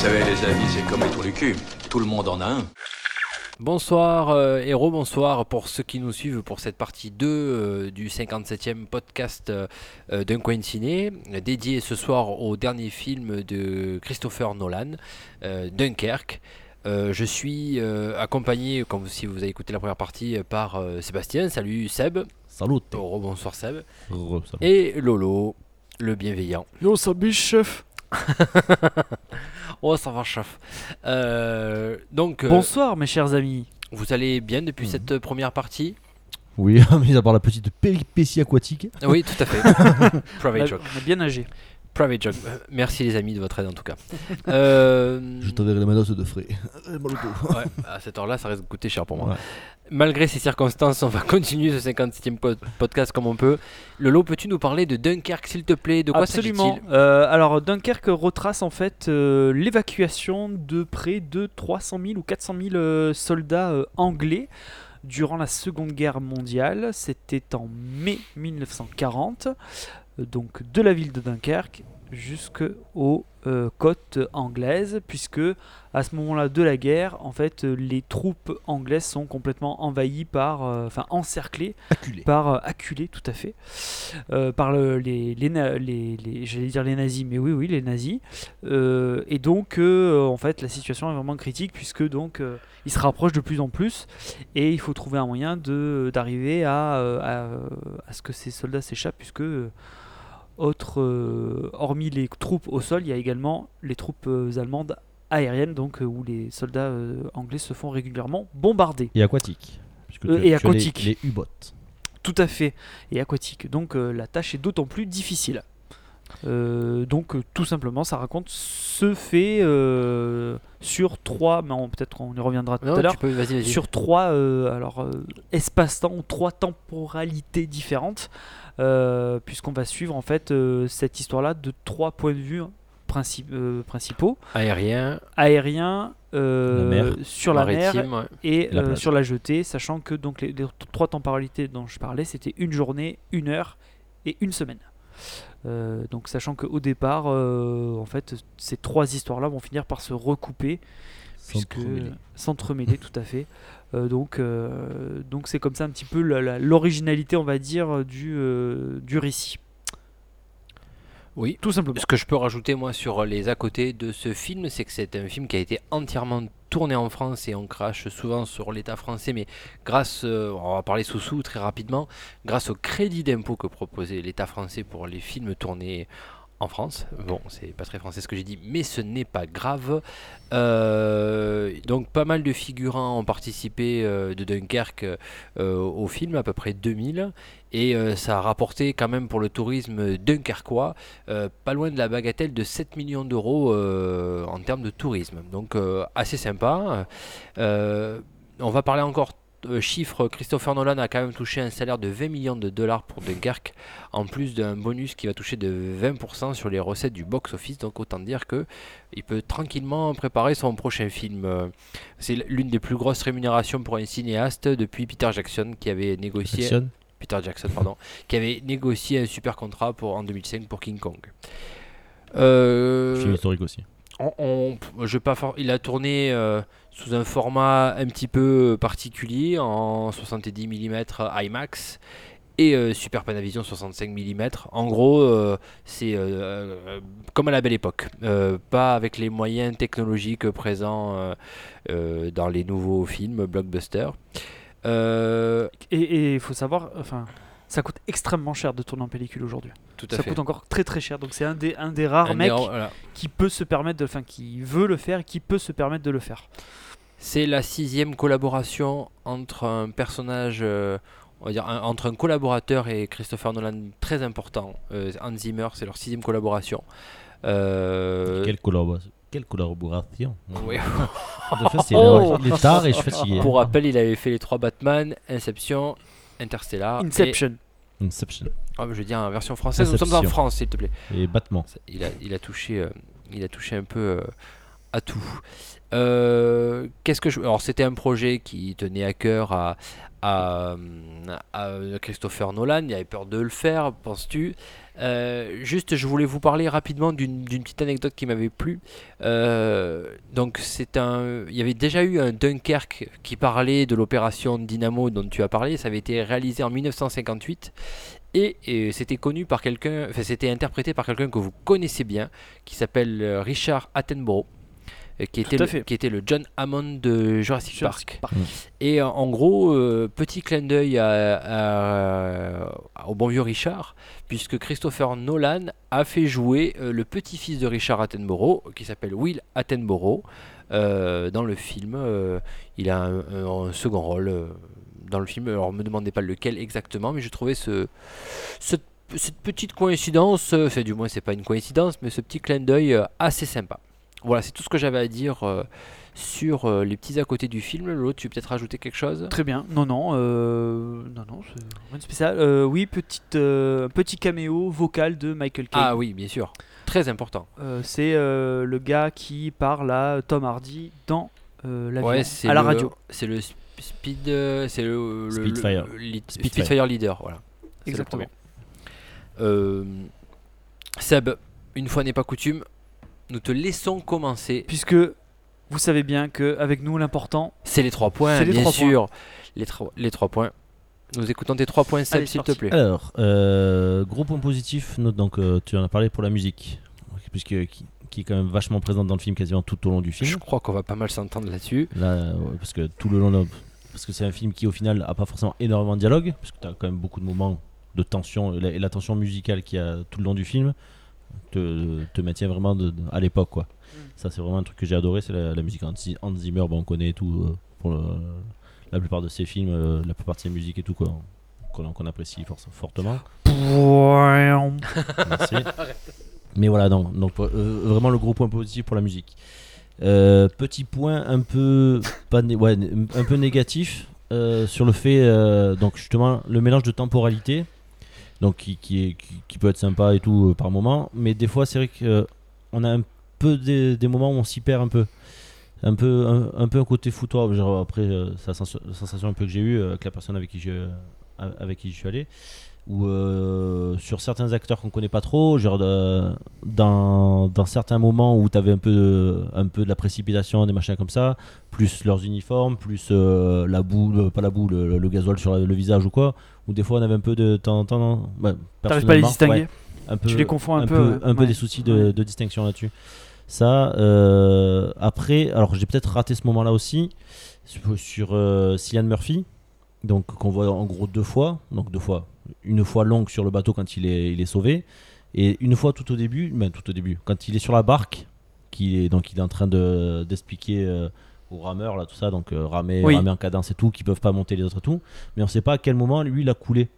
Vous savez, les amis, c'est comme les trous du cul. Tout le monde en a un. Bonsoir euh, héros, bonsoir pour ceux qui nous suivent pour cette partie 2 euh, du 57e podcast euh, euh, d'un coin ciné, dédié ce soir au dernier film de Christopher Nolan, euh, Dunkerque. Euh, je suis euh, accompagné, comme si vous avez écouté la première partie, par euh, Sébastien. Salut Seb. Salut. Oh, bonsoir Seb. Salut. Et Lolo, le bienveillant. Yo, ça biche, chef? Oh, ça va, chef. Euh, donc, euh, Bonsoir mes chers amis. vous allez bien depuis Mhm. cette euh, première partie? Oui, mais à part la petite péripétie aquatique. Oui, tout à fait. On Private a, joke. on a bien nagé. Private joke. Merci les amis de votre aide en tout cas. Euh, Je t'enverrai la manos de frais. Ouais, à cette heure-là, ça risque de coûter cher pour moi. Ouais. Malgré ces circonstances, on va continuer ce 56e po- podcast comme on peut. Lolo, peux-tu nous parler de Dunkerque, s'il te plaît? De quoi Absolument. Euh, alors Dunkerque retrace en fait euh, l'évacuation de près de 300 000 ou 400 000 euh, soldats euh, anglais durant la Seconde Guerre mondiale. C'était en mai 1940, euh, donc de la ville de Dunkerque jusqu'aux euh, côtes anglaises, puisque à ce moment-là de la guerre, en fait, euh, les troupes anglaises sont complètement envahies par, euh, enfin encerclées Acculé. par euh, tout à fait euh, par le- les, les, les- les- j'allais dire les nazis mais oui oui les nazis Euh, et donc euh, en fait la situation est vraiment critique puisque donc euh, ils se rapprochent de plus en plus et il faut trouver un moyen de d'arriver à, euh, à, à ce que ces soldats s'échappent puisque euh, autre, euh, hormis les troupes au sol il y a également les troupes euh, allemandes aériennes donc euh, où les soldats euh, anglais se font régulièrement bombarder Et aquatique. Puisque Euh, tu as- et tu as aquatique. Les, les U-bots. tout à fait, et aquatique. Donc euh, la tâche est d'autant plus difficile. Euh, donc euh, tout simplement, ça raconte ce fait euh, sur trois, mais on- peut-être qu'on y reviendra tout Non, à l'heure, tu peux, vas-y, vas-y. sur trois euh, alors euh, espace-temps, ou trois temporalités différentes, euh, puisqu'on va suivre en fait euh, cette histoire-là de trois points de vue princi- euh, principaux Aérien, aérien, euh, La mer. sur la mer ouais. et La euh, sur la jetée, sachant que donc les, trois temporalités dont je parlais, c'était une journée, une heure et une semaine. Euh, donc sachant qu'au départ, euh, en fait, ces trois histoires-là vont finir par se recouper, s'entremêler tout à fait. Euh, donc euh, donc c'est comme ça un petit peu l'originalité, on va dire, du, euh, du récit. Oui. Tout simplement. Ce que je peux rajouter moi sur les à côté de ce film, c'est que c'est un film qui a été entièrement tourné en France et on crache souvent sur l'État français, mais grâce, euh, on va parler sous-sous très rapidement, grâce au crédit d'impôt que proposait l'État français pour les films tournés en France. Bon, c'est pas très français ce que j'ai dit, mais ce n'est pas grave. Euh, donc pas mal de figurants ont participé euh, de Dunkerque euh, au film, à peu près 2000, et ça a rapporté quand même pour le tourisme dunkerquois pas loin de la bagatelle de 7 millions d'euros en termes de tourisme. Donc assez sympa. On va parler encore euh, chiffres. Christopher Nolan a quand même touché un salaire de 20 millions de dollars pour Dunkerque, en plus d'un bonus qui va toucher de 20% sur les recettes du box-office. Donc autant dire que il peut tranquillement préparer son prochain film. Euh, C'est l'une des plus grosses rémunérations pour un cinéaste depuis Peter Jackson qui avait négocié. Peter Jackson, pardon, qui avait négocié un super contrat pour, en 2005 pour King Kong. Euh, Film historique aussi. on- on- je vais pas for- il a tourné euh, sous un format un petit peu particulier en 70 mm IMAX et euh, Super Panavision 65 mm. En gros, euh, c'est euh, euh, comme à la belle époque, Euh, pas avec les moyens technologiques présents euh, euh, dans les nouveaux films blockbusters. Euh, Et il faut savoir, enfin, ça coûte extrêmement cher de tourner en pellicule aujourd'hui. Ça fait. coûte encore très très cher. Donc c'est un des, un des rares Un mecs voilà. qui peut se permettre de, enfin, qui veut le faire et qui peut se permettre de le faire. C'est la sixième collaboration entre un personnage, euh, on va dire, un- entre un collaborateur et Christopher Nolan très important. Euh, Hans Zimmer, c'est leur sixième collaboration. Euh, Quelle collaboration Quelle collaboration oui. De fait, c'est là, il est tard et je suis fatigué. Pour rappel, il avait fait les trois Batman, Inception, Interstellar. Inception. Inception. Ah, je veux dire en version française. Nous sommes en. France, s'il te plaît. Et Batman. Il a, il a touché, euh, il a touché un peu euh, à tout. Euh, Alors c'était un projet qui tenait à cœur à, à Christopher Nolan. Il avait peur de le faire, penses-tu? Euh, Juste, je voulais vous parler rapidement d'une petite anecdote qui m'avait plu. Euh, donc il y avait déjà eu un Dunkerque qui parlait de l'opération Dynamo dont tu as parlé. Ça avait été réalisé en 1958. Et, c'était connu par quelqu'un, c'était interprété par quelqu'un que vous connaissez bien, qui s'appelle euh, Richard Attenborough, euh, qui était, à le, fait. qui était le John Hammond de Jurassic, Jurassic Park. Park. Mm. Et euh, en gros, euh, petit clin d'œil à- à- au bon vieux Richard, puisque Christopher Nolan a fait jouer euh, le petit-fils de Richard Attenborough, qui s'appelle Will Attenborough, euh, dans le film. euh, il a un, un- un second rôle euh, dans le film. Alors, me demandez pas lequel exactement, mais je trouvais ce, cette, cette petite coïncidence, euh, enfin, du moins, c'est pas une coïncidence, mais ce petit clin d'œil euh, assez sympa. Voilà, c'est tout ce que j'avais à dire euh, sur euh, les petits à côté du film. Lolo, tu veux peut-être rajouter quelque chose? Très bien. Non, non, euh, non, non, c'est rien de spécial. Euh, oui, petite, euh, petit caméo vocal de Michael Caine. Ah oui, bien sûr. Très important. Euh, c'est euh, le gars qui parle à Tom Hardy dans euh, l'avion, Ouais, c'est à la le- radio. C'est le sp- speed, c'est le, le- Spitfire. le- lead- Spitfire. Spitfire leader, voilà. Exactement. Euh, Seb, une fois n'est pas coutume, nous te laissons commencer. Puisque vous savez bien qu'avec nous, l'important. C'est les trois points, C'est les bien trois points. sûr. Les, tro- les trois points. Nous écoutons tes trois points, Seb, s'il te plaît. Alors, euh, gros point positif, note donc euh, tu en as parlé pour la musique, puisque qui, qui est quand même vachement présente dans le film quasiment tout au long du Je film. crois qu'on va pas mal s'entendre là-dessus. Là, ouais, parce que tout le long, de- parce que c'est un film qui au final a pas forcément énormément de dialogue, parce que tu as quand même beaucoup de moments de tension et la, et la tension musicale qu'il y a tout le long du film te, te maintient vraiment de- de- à l'époque quoi. Ça c'est vraiment un truc que j'ai adoré, c'est la, la musique Hans, Zi- Hans Zimmer, bon, on connaît tout euh, pour le- la plupart de ses films, euh, la plupart de ses musiques et tout quoi, qu'on apprécie for- fortement. Merci. Mais voilà, donc, donc euh, vraiment le gros point positif pour la musique. Petit point un peu, pas ouais, un peu négatif sur le fait, donc justement, le mélange de temporalité, donc qui, qui, est, qui, peut être sympa et tout euh, par moment, mais des fois c'est vrai qu'on a un peu des, des moments où on s'y perd un peu. Un peu, un, peu un côté foutoir, genre après euh, c'est la sens- la sensation un peu que j'ai eue euh, avec la personne avec qui je, avec qui je suis allé. Ou euh, sur certains acteurs qu'on connaît pas trop, genre dans, dans certains moments où tu avais un peu, de, un peu de la précipitation, des machins comme ça, plus leurs uniformes, plus euh, la boue, le- pas la boue, le, le sur le visage ou quoi, où des fois on avait un peu de temps en temps. T'arrives pas à les personnellement, distinguer ouais, un peu, Tu les confonds un un peu, peu, ouais. un peu des soucis de, de distinction là-dessus. Ça, euh, après, alors j'ai peut-être raté ce moment-là aussi sur, sur euh, Cillian Murphy, donc qu'on voit en gros deux fois, donc deux fois, une fois longue sur le bateau quand il est, il est sauvé, et une fois tout au début, ben, tout au début, quand il est sur la barque, qui est donc il est en train de d'expliquer euh, aux rameurs là tout ça, donc euh, ramer, Oui. ramer en cadence et tout, qui peuvent pas monter les autres et tout, mais on sait pas à quel moment lui il a coulé.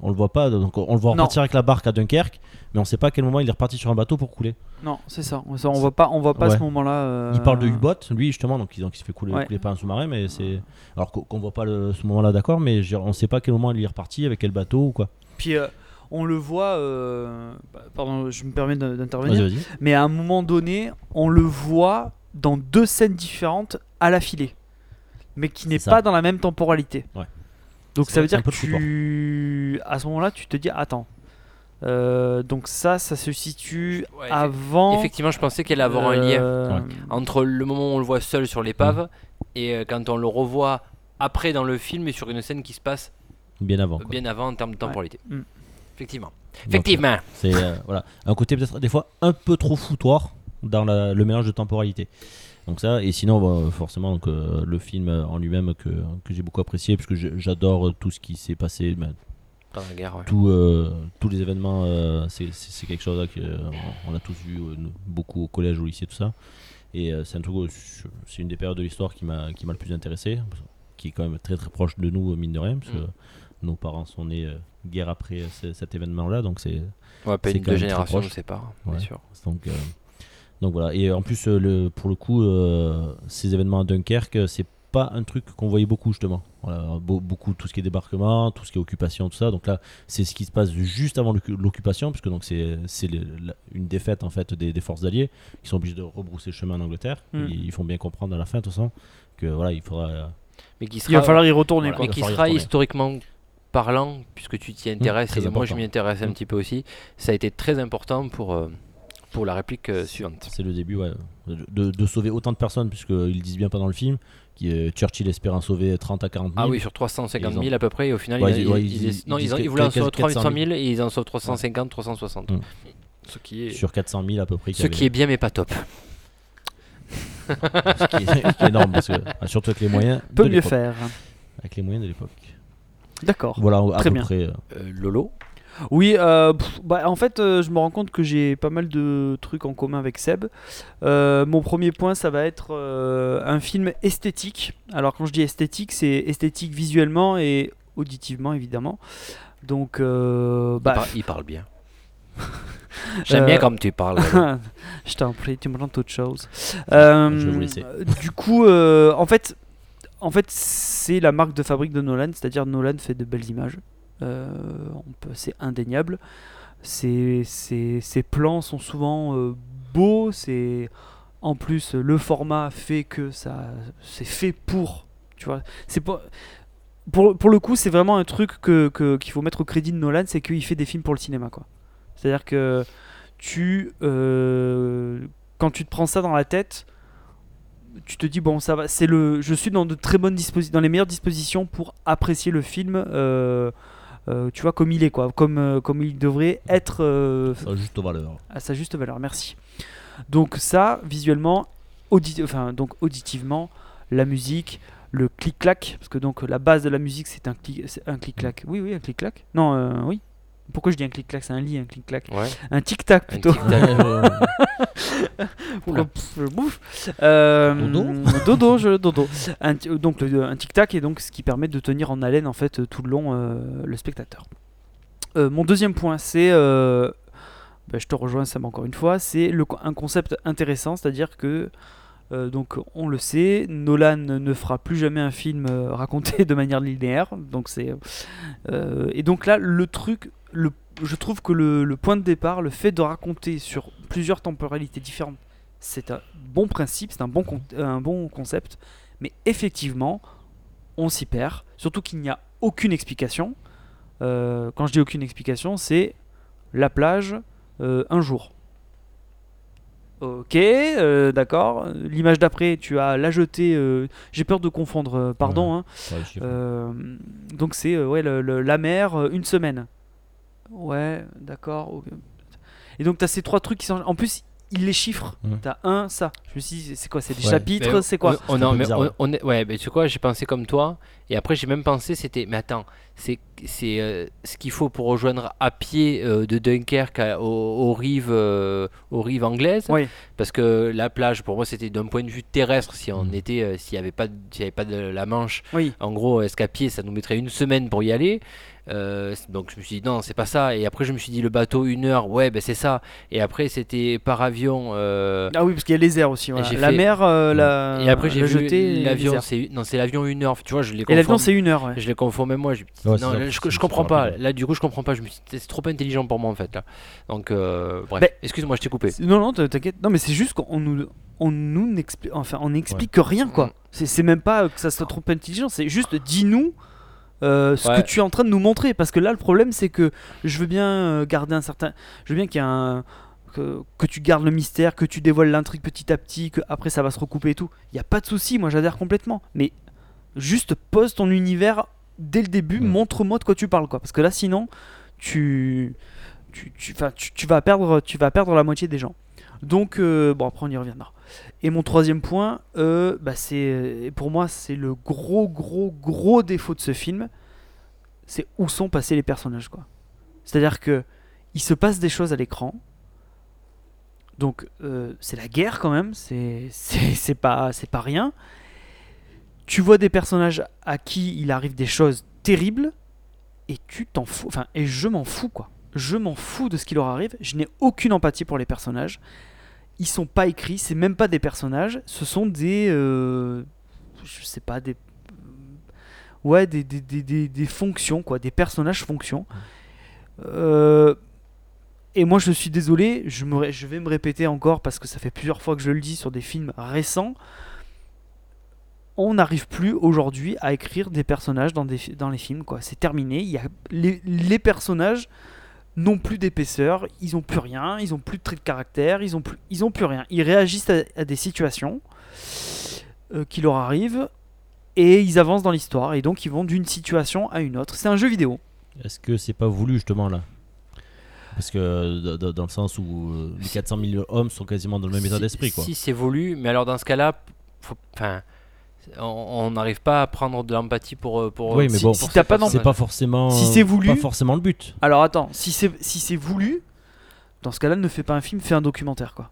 On le voit pas, donc on le voit repartir avec la barque à Dunkerque, mais on sait pas à quel moment il est reparti sur un bateau pour couler. Non, c'est ça. On, ça, on voit pas, on voit pas Ouais. ce moment-là. euh, Il parle de U-Boat, lui justement, donc donc il se fait couler, Ouais. couler par un sous-marin, mais c'est. Alors qu'on voit pas le- ce moment-là, d'accord, mais dire, on sait pas à quel moment il est reparti, avec quel bateau ou quoi. Puis euh, on le voit. euh, bah, Pardon, je me permets d'intervenir. Mais à un moment donné, on le voit dans deux scènes différentes à la filée, mais qui n'est ça. pas dans la même temporalité. Ouais. Donc ça veut dire que tu, à ce moment-là, tu te dis attends. Euh, donc ça, ça se situe Ouais, avant. Effectivement, je pensais qu'elle allait avoir un lien euh, Ouais. entre le moment où on le voit seul sur l'épave et euh, quand on le revoit après dans le film et sur une scène qui se passe Bien avant. quoi. bien avant en termes de temporalité. Mm. Effectivement. Donc, Effectivement. C'est euh, voilà, un côté peut-être des fois un peu trop foutoir dans la- le mélange de temporalité. Donc ça, et sinon bah, forcément donc, euh, le film en lui-même que, que j'ai beaucoup apprécié, puisque j'adore tout ce qui s'est passé, Dans la guerre, ouais. tout, euh, tous les événements, euh, c'est- quelque chose là que euh, a tous vu beaucoup au collège, au lycée, tout ça. Et c'est un truc, c'est une des périodes de l'histoire qui m'a le plus intéressé, qui est quand même très très proche de nous, mine de rien, parce que Mm. nos parents sont nés guerre après ce- cet événement-là, donc c'est Ouais, pas une deux générations, je sais pas, Ouais. bien sûr. donc donc voilà. Et en plus, euh, le, pour le coup, euh, ces événements à Dunkerque, c'est pas un truc qu'on voyait beaucoup justement. Voilà, beau- beaucoup tout ce qui est débarquement, tout ce qui est occupation, tout ça. Donc là, c'est ce qui se passe juste avant l'occu- l'occupation, puisque donc c'est le- une défaite en fait des, des forces alliées qui sont obligées de rebrousser chemin en Angleterre. Mm. Ils, ils font bien comprendre à la fin, de toute façon, que voilà, il faudra. euh, Mais qui Il va falloir y retourner Voilà. quoi. mais qui sera historiquement parlant, puisque tu t'y intéresses, très et moi je important. m'y intéresse un Mm. petit peu aussi, ça a été très important pour, euh, pour la réplique euh, suivante. C'est le début, ouais, de, de sauver autant de personnes, puisqu'ils disent bien pendant le film, qui, euh, Churchill espère en sauver 30 à 40 000. Ah oui, sur 350 Ils 000 ont- à peu près, et au final, Ouais, ils, voulaient en sauver 400 300 000 et ils en sauvent 350, 360. Mm. Ce qui est, Sur 400 000 à peu près. ce qui est bien, mais pas top. ce qui est- qui est énorme, parce que, surtout avec les moyens. Peut de mieux faire. Avec les moyens de l'époque. D'accord. Voilà, à Très peu bien. près. euh, Euh, Lolo Oui, euh, pff, bah, en fait, euh, je me rends compte que j'ai pas mal de trucs en commun avec Seb. Euh, mon premier point, ça va être un film esthétique. Alors, quand je dis esthétique, c'est esthétique visuellement et auditivement, évidemment. Donc, il, bah, par- il parle bien. J'aime bien comme tu parles. Je t'en prie, tu me rends autre chose. Je vais vous laisser. Du coup, en fait, en fait, c'est la marque de fabrique de Nolan, c'est-à-dire Nolan fait de belles images. Euh, c'est indéniable. Ses- ses plans sont souvent euh, beaux. C'est en plus le format fait que ça, c'est fait pour. Tu vois, c'est pas. Pour, pour le coup, c'est vraiment un truc que, qu'il faut mettre au crédit de Nolan, c'est qu'il fait des films pour le cinéma, quoi. C'est-à-dire que tu, euh, quand tu te prends ça dans la tête, tu te dis bon ça va, c'est le, je suis dans de très bonnes dispositions, dans les meilleures dispositions pour apprécier le film, euh, tu vois comme il est quoi, comme euh, comme il devrait être euh, ça a juste valeur. à sa juste valeur. Merci. Donc ça, visuellement, enfin donc auditivement, la musique, le clic-clac, parce que donc la base de la musique c'est un clic, c'est un clic-clac. Oui oui un clic-clac. Non oui. Pourquoi je dis un clic-clac? C'est un lit, un clic-clac. Ouais. Un tic-tac Un plutôt. tic-tac. Oula. Pff, je bouffe. Euh, Dodo Dodo, je, dodo. Un, donc le- un tic-tac est donc ce qui permet de tenir en haleine en fait tout le long euh, le spectateur. Euh, mon deuxième point, c'est, euh, bah, je te rejoins Sam encore une fois, c'est un concept intéressant, c'est-à-dire que euh, donc on le sait, Nolan ne fera plus jamais un film euh, raconté de manière linéaire, c'est euh, et donc là le truc, je trouve que le, point de départ, le fait de raconter sur plusieurs temporalités différentes, c'est un bon principe, c'est un bon un bon concept, mais effectivement on s'y perd, surtout qu'il n'y a aucune explication. Quand je dis aucune explication, c'est la plage un jour. Ok, euh, d'accord. L'image d'après, tu as la jetée. euh, J'ai peur de confondre, euh, pardon. hein. Ouais, donc c'est ouais, le- le- la mer, une semaine. Ouais, d'accord. Et donc tu as ces trois trucs qui sont. En plus, il les chiffre. Mhm. Tu as un, ça. Je me suis dit, c'est quoi C'est des Ouais. chapitres C'est quoi on- mais on- on est- ouais, mais tu sais quoi, j'ai pensé comme toi, et après j'ai même pensé, c'était, mais attends, c'est, c'est euh, ce qu'il faut pour rejoindre à pied euh, de Dunkerque à- aux, aux rives, euh, aux rives anglaises, Oui. parce que la plage, pour moi, c'était d'un point de vue terrestre, si on Mhm. était, euh, s'il n'y avait pas, de- s'il y avait pas de la Manche, Oui. en gros, est-ce qu'à pied, ça nous mettrait une semaine pour y aller? Euh, donc je me suis dit non c'est pas ça et après je me suis dit le bateau une heure ouais ben c'est ça et après c'était par avion euh, Ah oui, parce qu'il y a les airs aussi. voilà. j'ai La fait- mer, euh, la. et après j'ai les l'avion, non c'est l'avion une heure. Tu vois, je les Et l'avion, c'est une heure, ouais. Je les confonds même moi. Je, Ouais, non, là, je, comprends pas. Là, du coup, je comprends pas. Je me suis, dit, c'est trop intelligent pour moi en fait là. Donc, euh, bref. Excuse-moi, je t'ai coupé. Non, non, t'inquiète. Non, mais c'est juste qu'on nous, on nous n'explique, enfin, on n'explique rien, quoi. Mm. C'est, c'est même pas que ça soit trop intelligent. C'est juste, dis-nous euh, ce Ouais. que tu es en train de nous montrer. Parce que là, le problème, c'est que je veux bien euh, garder un certain, je veux bien qu'il y ait un que, que tu gardes le mystère, que tu dévoiles l'intrigue petit à petit, que après ça va se recouper et tout. Il y a pas de souci, moi j'adhère complètement. Mais juste pose ton univers dès le début, Mm. montre-moi de quoi tu parles, quoi. Parce que là, sinon, tu, tu, tu, 'fin, tu, tu vas perdre, tu vas perdre la moitié des gens. Donc, euh, bon, après on y reviendra. Et mon troisième point, euh, bah, c'est, et pour moi, c'est le gros, gros, gros défaut de ce film. C'est où sont passés les personnages, quoi. C'est-à-dire que il se passe des choses à l'écran. Donc, euh, c'est la guerre quand même. C'est pas, c'est pas rien. Tu vois des personnages à qui il arrive des choses terribles. et tu t'en fous. Enfin, et je m'en fous, quoi. Je m'en fous de ce qui leur arrive. Je n'ai aucune empathie pour les personnages. Ils sont pas écrits, c'est même pas des personnages. Ce sont des. euh, je sais pas, des. Ouais, des, des, des, des- fonctions, quoi. Des personnages fonctions. Euh, et moi, je suis désolé, je, me, je vais me répéter encore parce que ça fait plusieurs fois que je le dis sur des films récents. On n'arrive plus aujourd'hui à écrire des personnages dans, des, dans les films, quoi. C'est terminé. Il y a, les, les personnages n'ont plus d'épaisseur, ils ont plus rien, ils ont plus de traits de caractère, ils ont plus, ils ont plus rien. Ils réagissent à, à des situations euh, qui leur arrivent et ils avancent dans l'histoire et donc ils vont d'une situation à une autre. C'est un jeu vidéo. Est-ce que c'est pas voulu justement là? Parce que euh, dans, le sens où euh, les 400 000 hommes sont quasiment dans le même état d'esprit quoi. Si c'est voulu, mais alors dans ce cas-là, faut- enfin, on- n'arrive pas à prendre de l'empathie pour euh, pour. Oui, mais si- bon, si t'as pas. C'est pas forcément. Si c'est voulu- Pas forcément le but. Alors attends, si c'est si c'est voulu, dans ce cas-là, ne fais pas un film, fais un documentaire quoi.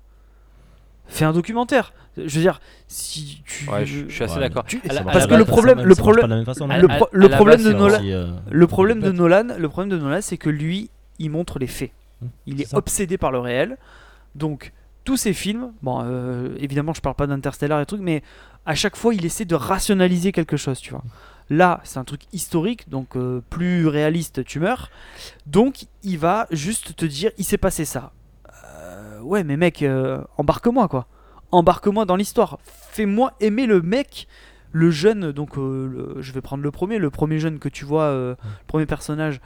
Fais un documentaire. Je veux dire, si tu Ouais, je, je suis assez Ouais, d'accord. parce que le problème- le problème- de la même façon, à- non le, problème de Nolan, aussi, euh, le problème de. Nolan, le problème de Nolan, c'est que lui, il montre les faits. Mmh, Il est obsédé par le réel. Donc tous ces films, bon, euh, évidemment, je parle pas d'Interstellar et trucs, mais à chaque fois, il essaie de rationaliser quelque chose, tu vois. Là, c'est un truc historique, donc euh, plus réaliste, tu meurs. Donc, il va juste te dire, il s'est passé ça. Euh, ouais, mais mec, euh, embarque-moi, quoi. Embarque-moi dans l'histoire. Fais-moi aimer le mec, le jeune. Donc, le- je vais prendre le premier, le premier jeune que tu vois, le premier personnage.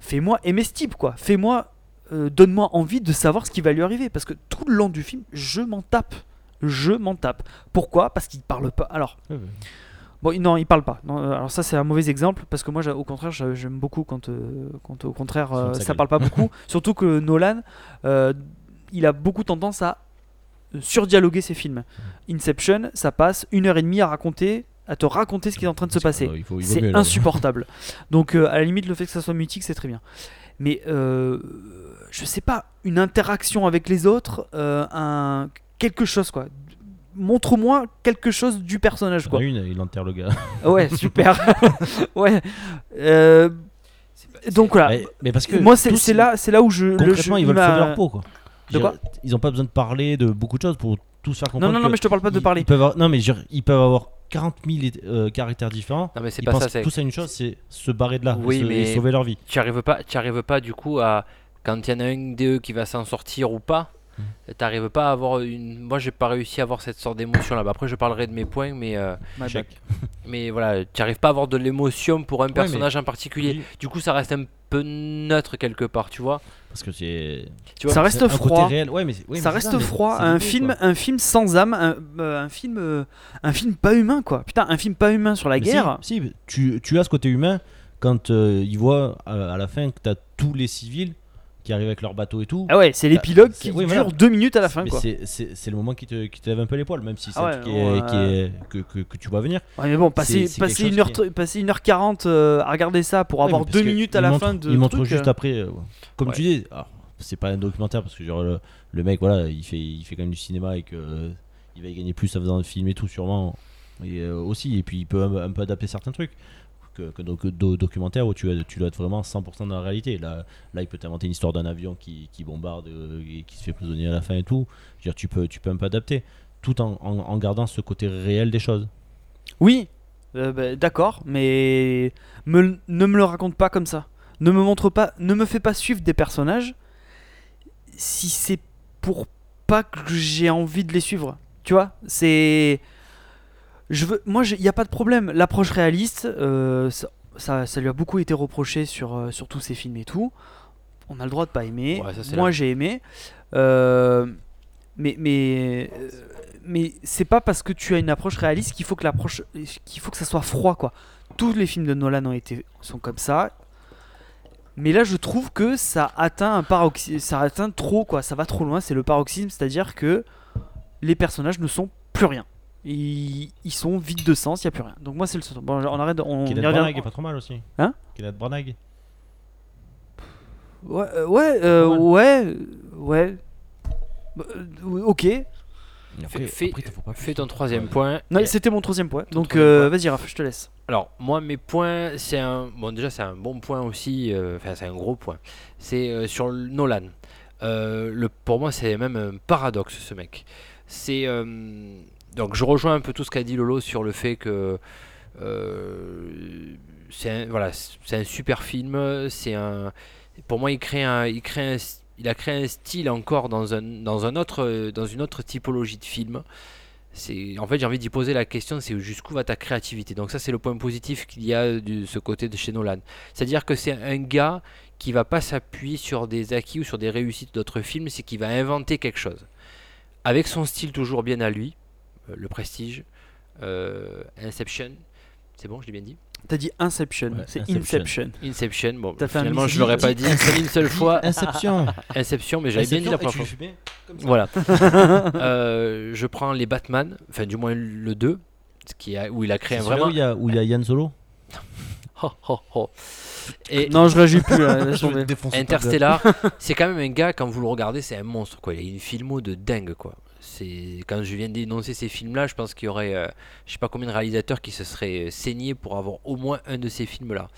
Fais-moi aimer ce type, quoi. Fais-moi, donne-moi envie de savoir ce qui va lui arriver, parce que tout le long du film, je m'en tape. Je m'en tape. Pourquoi? Parce qu'il parle pas. Alors, ouais. Bon, non, il parle pas. Non, euh, alors ça, c'est un mauvais exemple parce que moi, au contraire, j'a- j'aime beaucoup quand, euh, quand au contraire, Ça euh, ça s'agrée. parle pas beaucoup. Surtout que Nolan, euh, il a beaucoup tendance à surdialoguer ses films. Inception, ça passe une heure et demie à raconter, à te raconter ce qui est en train de se passer. C'est insupportable. Donc, à la limite, le fait que ça soit mutique, c'est très bien. Mais je sais pas, une interaction avec les autres, un quelque chose quoi. Montre-moi quelque chose du personnage quoi. a une, il enterre le gars. Ouais, super. ouais. Euh, donc voilà. Mais, mais parce que Moi, c'est là, c'est là où je. le concrètement, jeu- ils veulent sauver leur peau quoi. De quoi Ils ont pas besoin de parler de beaucoup de choses pour tous faire Non, comprendre. non, non, que mais je te parle pas de ils- parler. Ils peuvent avoir- non, mais je ils peuvent avoir 40 000 euh, caractères différents. Non mais c'est Ils pas pensent ça. tous à une chose, c'est se barrer de là, Oui, et se- et mais- sauver leur vie. Tu arrives pas, tu arrives pas du coup à quand il y en a un d'eux qui va s'en sortir ou pas. Hmm. T'arrives pas à avoir une. Moi, j'ai pas réussi à avoir cette sorte d'émotion là. Bah, après, je parlerai de mes points, mais euh, mais voilà, tu arrives pas à avoir de l'émotion pour un mais- personnage en particulier. Oui, Du coup, ça reste un peu neutre quelque part, tu vois. Parce que c'est. Ça reste c'est un côté froid. réel. Ouais, mais, oui, ça mais reste froid. Un film, quoi. un film sans âme, un, euh, un film, euh, un film pas humain quoi. Putain, un film pas humain sur la Mais si, guerre. Si, tu, tu as ce côté humain quand euh, ils voient à, à la fin que tu as tous les civils qui arrivent avec leur bateau et tout. Ah ouais, c'est l'épilogue c'est- qui oui, dure deux minutes à la fin c'est- le moment qui te, qui te lève un peu les poils, même si c'est Ah ouais, qui est- qui est- que, que, que tu vois venir. Ouais, mais bon, passer, passer, quelque une chose heure, passer 1h40 euh, à regarder ça pour Ouais, avoir mais parce deux que minutes à la montre- fin de. Il montre truc, juste euh, après. euh, comme Ouais. tu dis, c'est pas un documentaire parce que genre, le, le mec, voilà, il fait, il fait quand même du cinéma et que euh, il va y gagner plus en faisant un film et tout, sûrement. Et aussi, et puis il peut un, un peu adapter certains trucs. Que, que do- documentaire où tu, dois être vraiment 100% dans la réalité. Là, là il peut t'inventer une histoire d'un avion qui, bombarde euh, et qui se fait prisonnier à la fin et tout. Je veux dire, tu peux, tu peux un peu adapter tout en, gardant ce côté réel des choses. Oui, euh, bah, d'accord, mais ne me le raconte pas comme ça. Ne me montre pas, ne me fais pas suivre des personnages si c'est pour pas que j'ai envie de les suivre. Tu vois, c'est, je veux, moi, il n'y a pas de problème. L'approche réaliste, euh, ça, ça, ça lui a beaucoup été reproché sur, euh, sur tous ses films et tout. On a le droit de pas aimer. Ouais, ça, c'est moi, j'ai aimé. Euh, mais mais mais c'est pas parce que tu as une approche réaliste qu'il faut que l'approche qu'il faut que ça soit froid quoi. Tous les films de Nolan ont été sont comme ça. Mais là je trouve que ça atteint un paroxysme, ça atteint trop quoi, ça va trop loin, c'est le paroxysme, c'est-à-dire que les personnages ne sont plus rien. Ils, ils sont vides de sens, il y a plus rien. Donc moi c'est le seul. Bon, on arrête, on y Kenneth revient. Branagh est pas trop mal aussi. Hein? Kenneth Branagh. Ouais, euh, ouais, euh, mal. ouais, ouais. Bah, euh, ok. Après, fais- après, pas ton troisième point. Non, Et- c'était mon troisième point. Donc euh, vas-y Raph, je te laisse. Alors, moi, mes points, c'est un. Bon, déjà, c'est un bon point aussi. euh, Enfin, c'est un gros point. C'est euh, sur Nolan. Euh, le, pour moi, c'est même un paradoxe, ce mec. C'est. Donc, je rejoins un peu tout ce qu'a dit Lolo sur le fait que. euh, c'est un, voilà, c'est un super film. C'est un. Pour moi, il crée un, il crée il a créé un style encore dans un, dans un autre, dans une autre typologie de film. C'est, en fait, j'ai envie d'y poser la question, c'est jusqu'où va ta créativité? Donc ça, c'est le point positif qu'il y a de ce côté de chez Nolan. C'est-à-dire que c'est un gars qui va pas s'appuyer sur des acquis ou sur des réussites d'autres films, c'est qu'il va inventer quelque chose. Avec son style toujours bien à lui, le Prestige, euh, Inception, c'est bon, je l'ai bien dit. T'as dit Inception, Ouais, c'est Inception. Inception. Bon, T'as fait un finalement, mix- je l'aurais pas dit une seule fois. Inception. Inception, mais j'avais bien dit la première fois. Voilà. Euh, je prends les Batman, enfin du moins le 2, ce qui a, où il a créé un vraiment. où il y a, où il y a Yann Solo Oh, oh, oh. Et Non, je réagis plus là. tomber. Interstellar, c'est quand même un gars, quand vous le regardez, c'est un monstre. Quoi. Il a une filmo de dingue. Quoi. Quand je viens d'énoncer ces films-là, je pense qu'il y aurait, euh, je sais pas combien de réalisateurs qui se seraient euh, saignés pour avoir au moins un de ces films-là.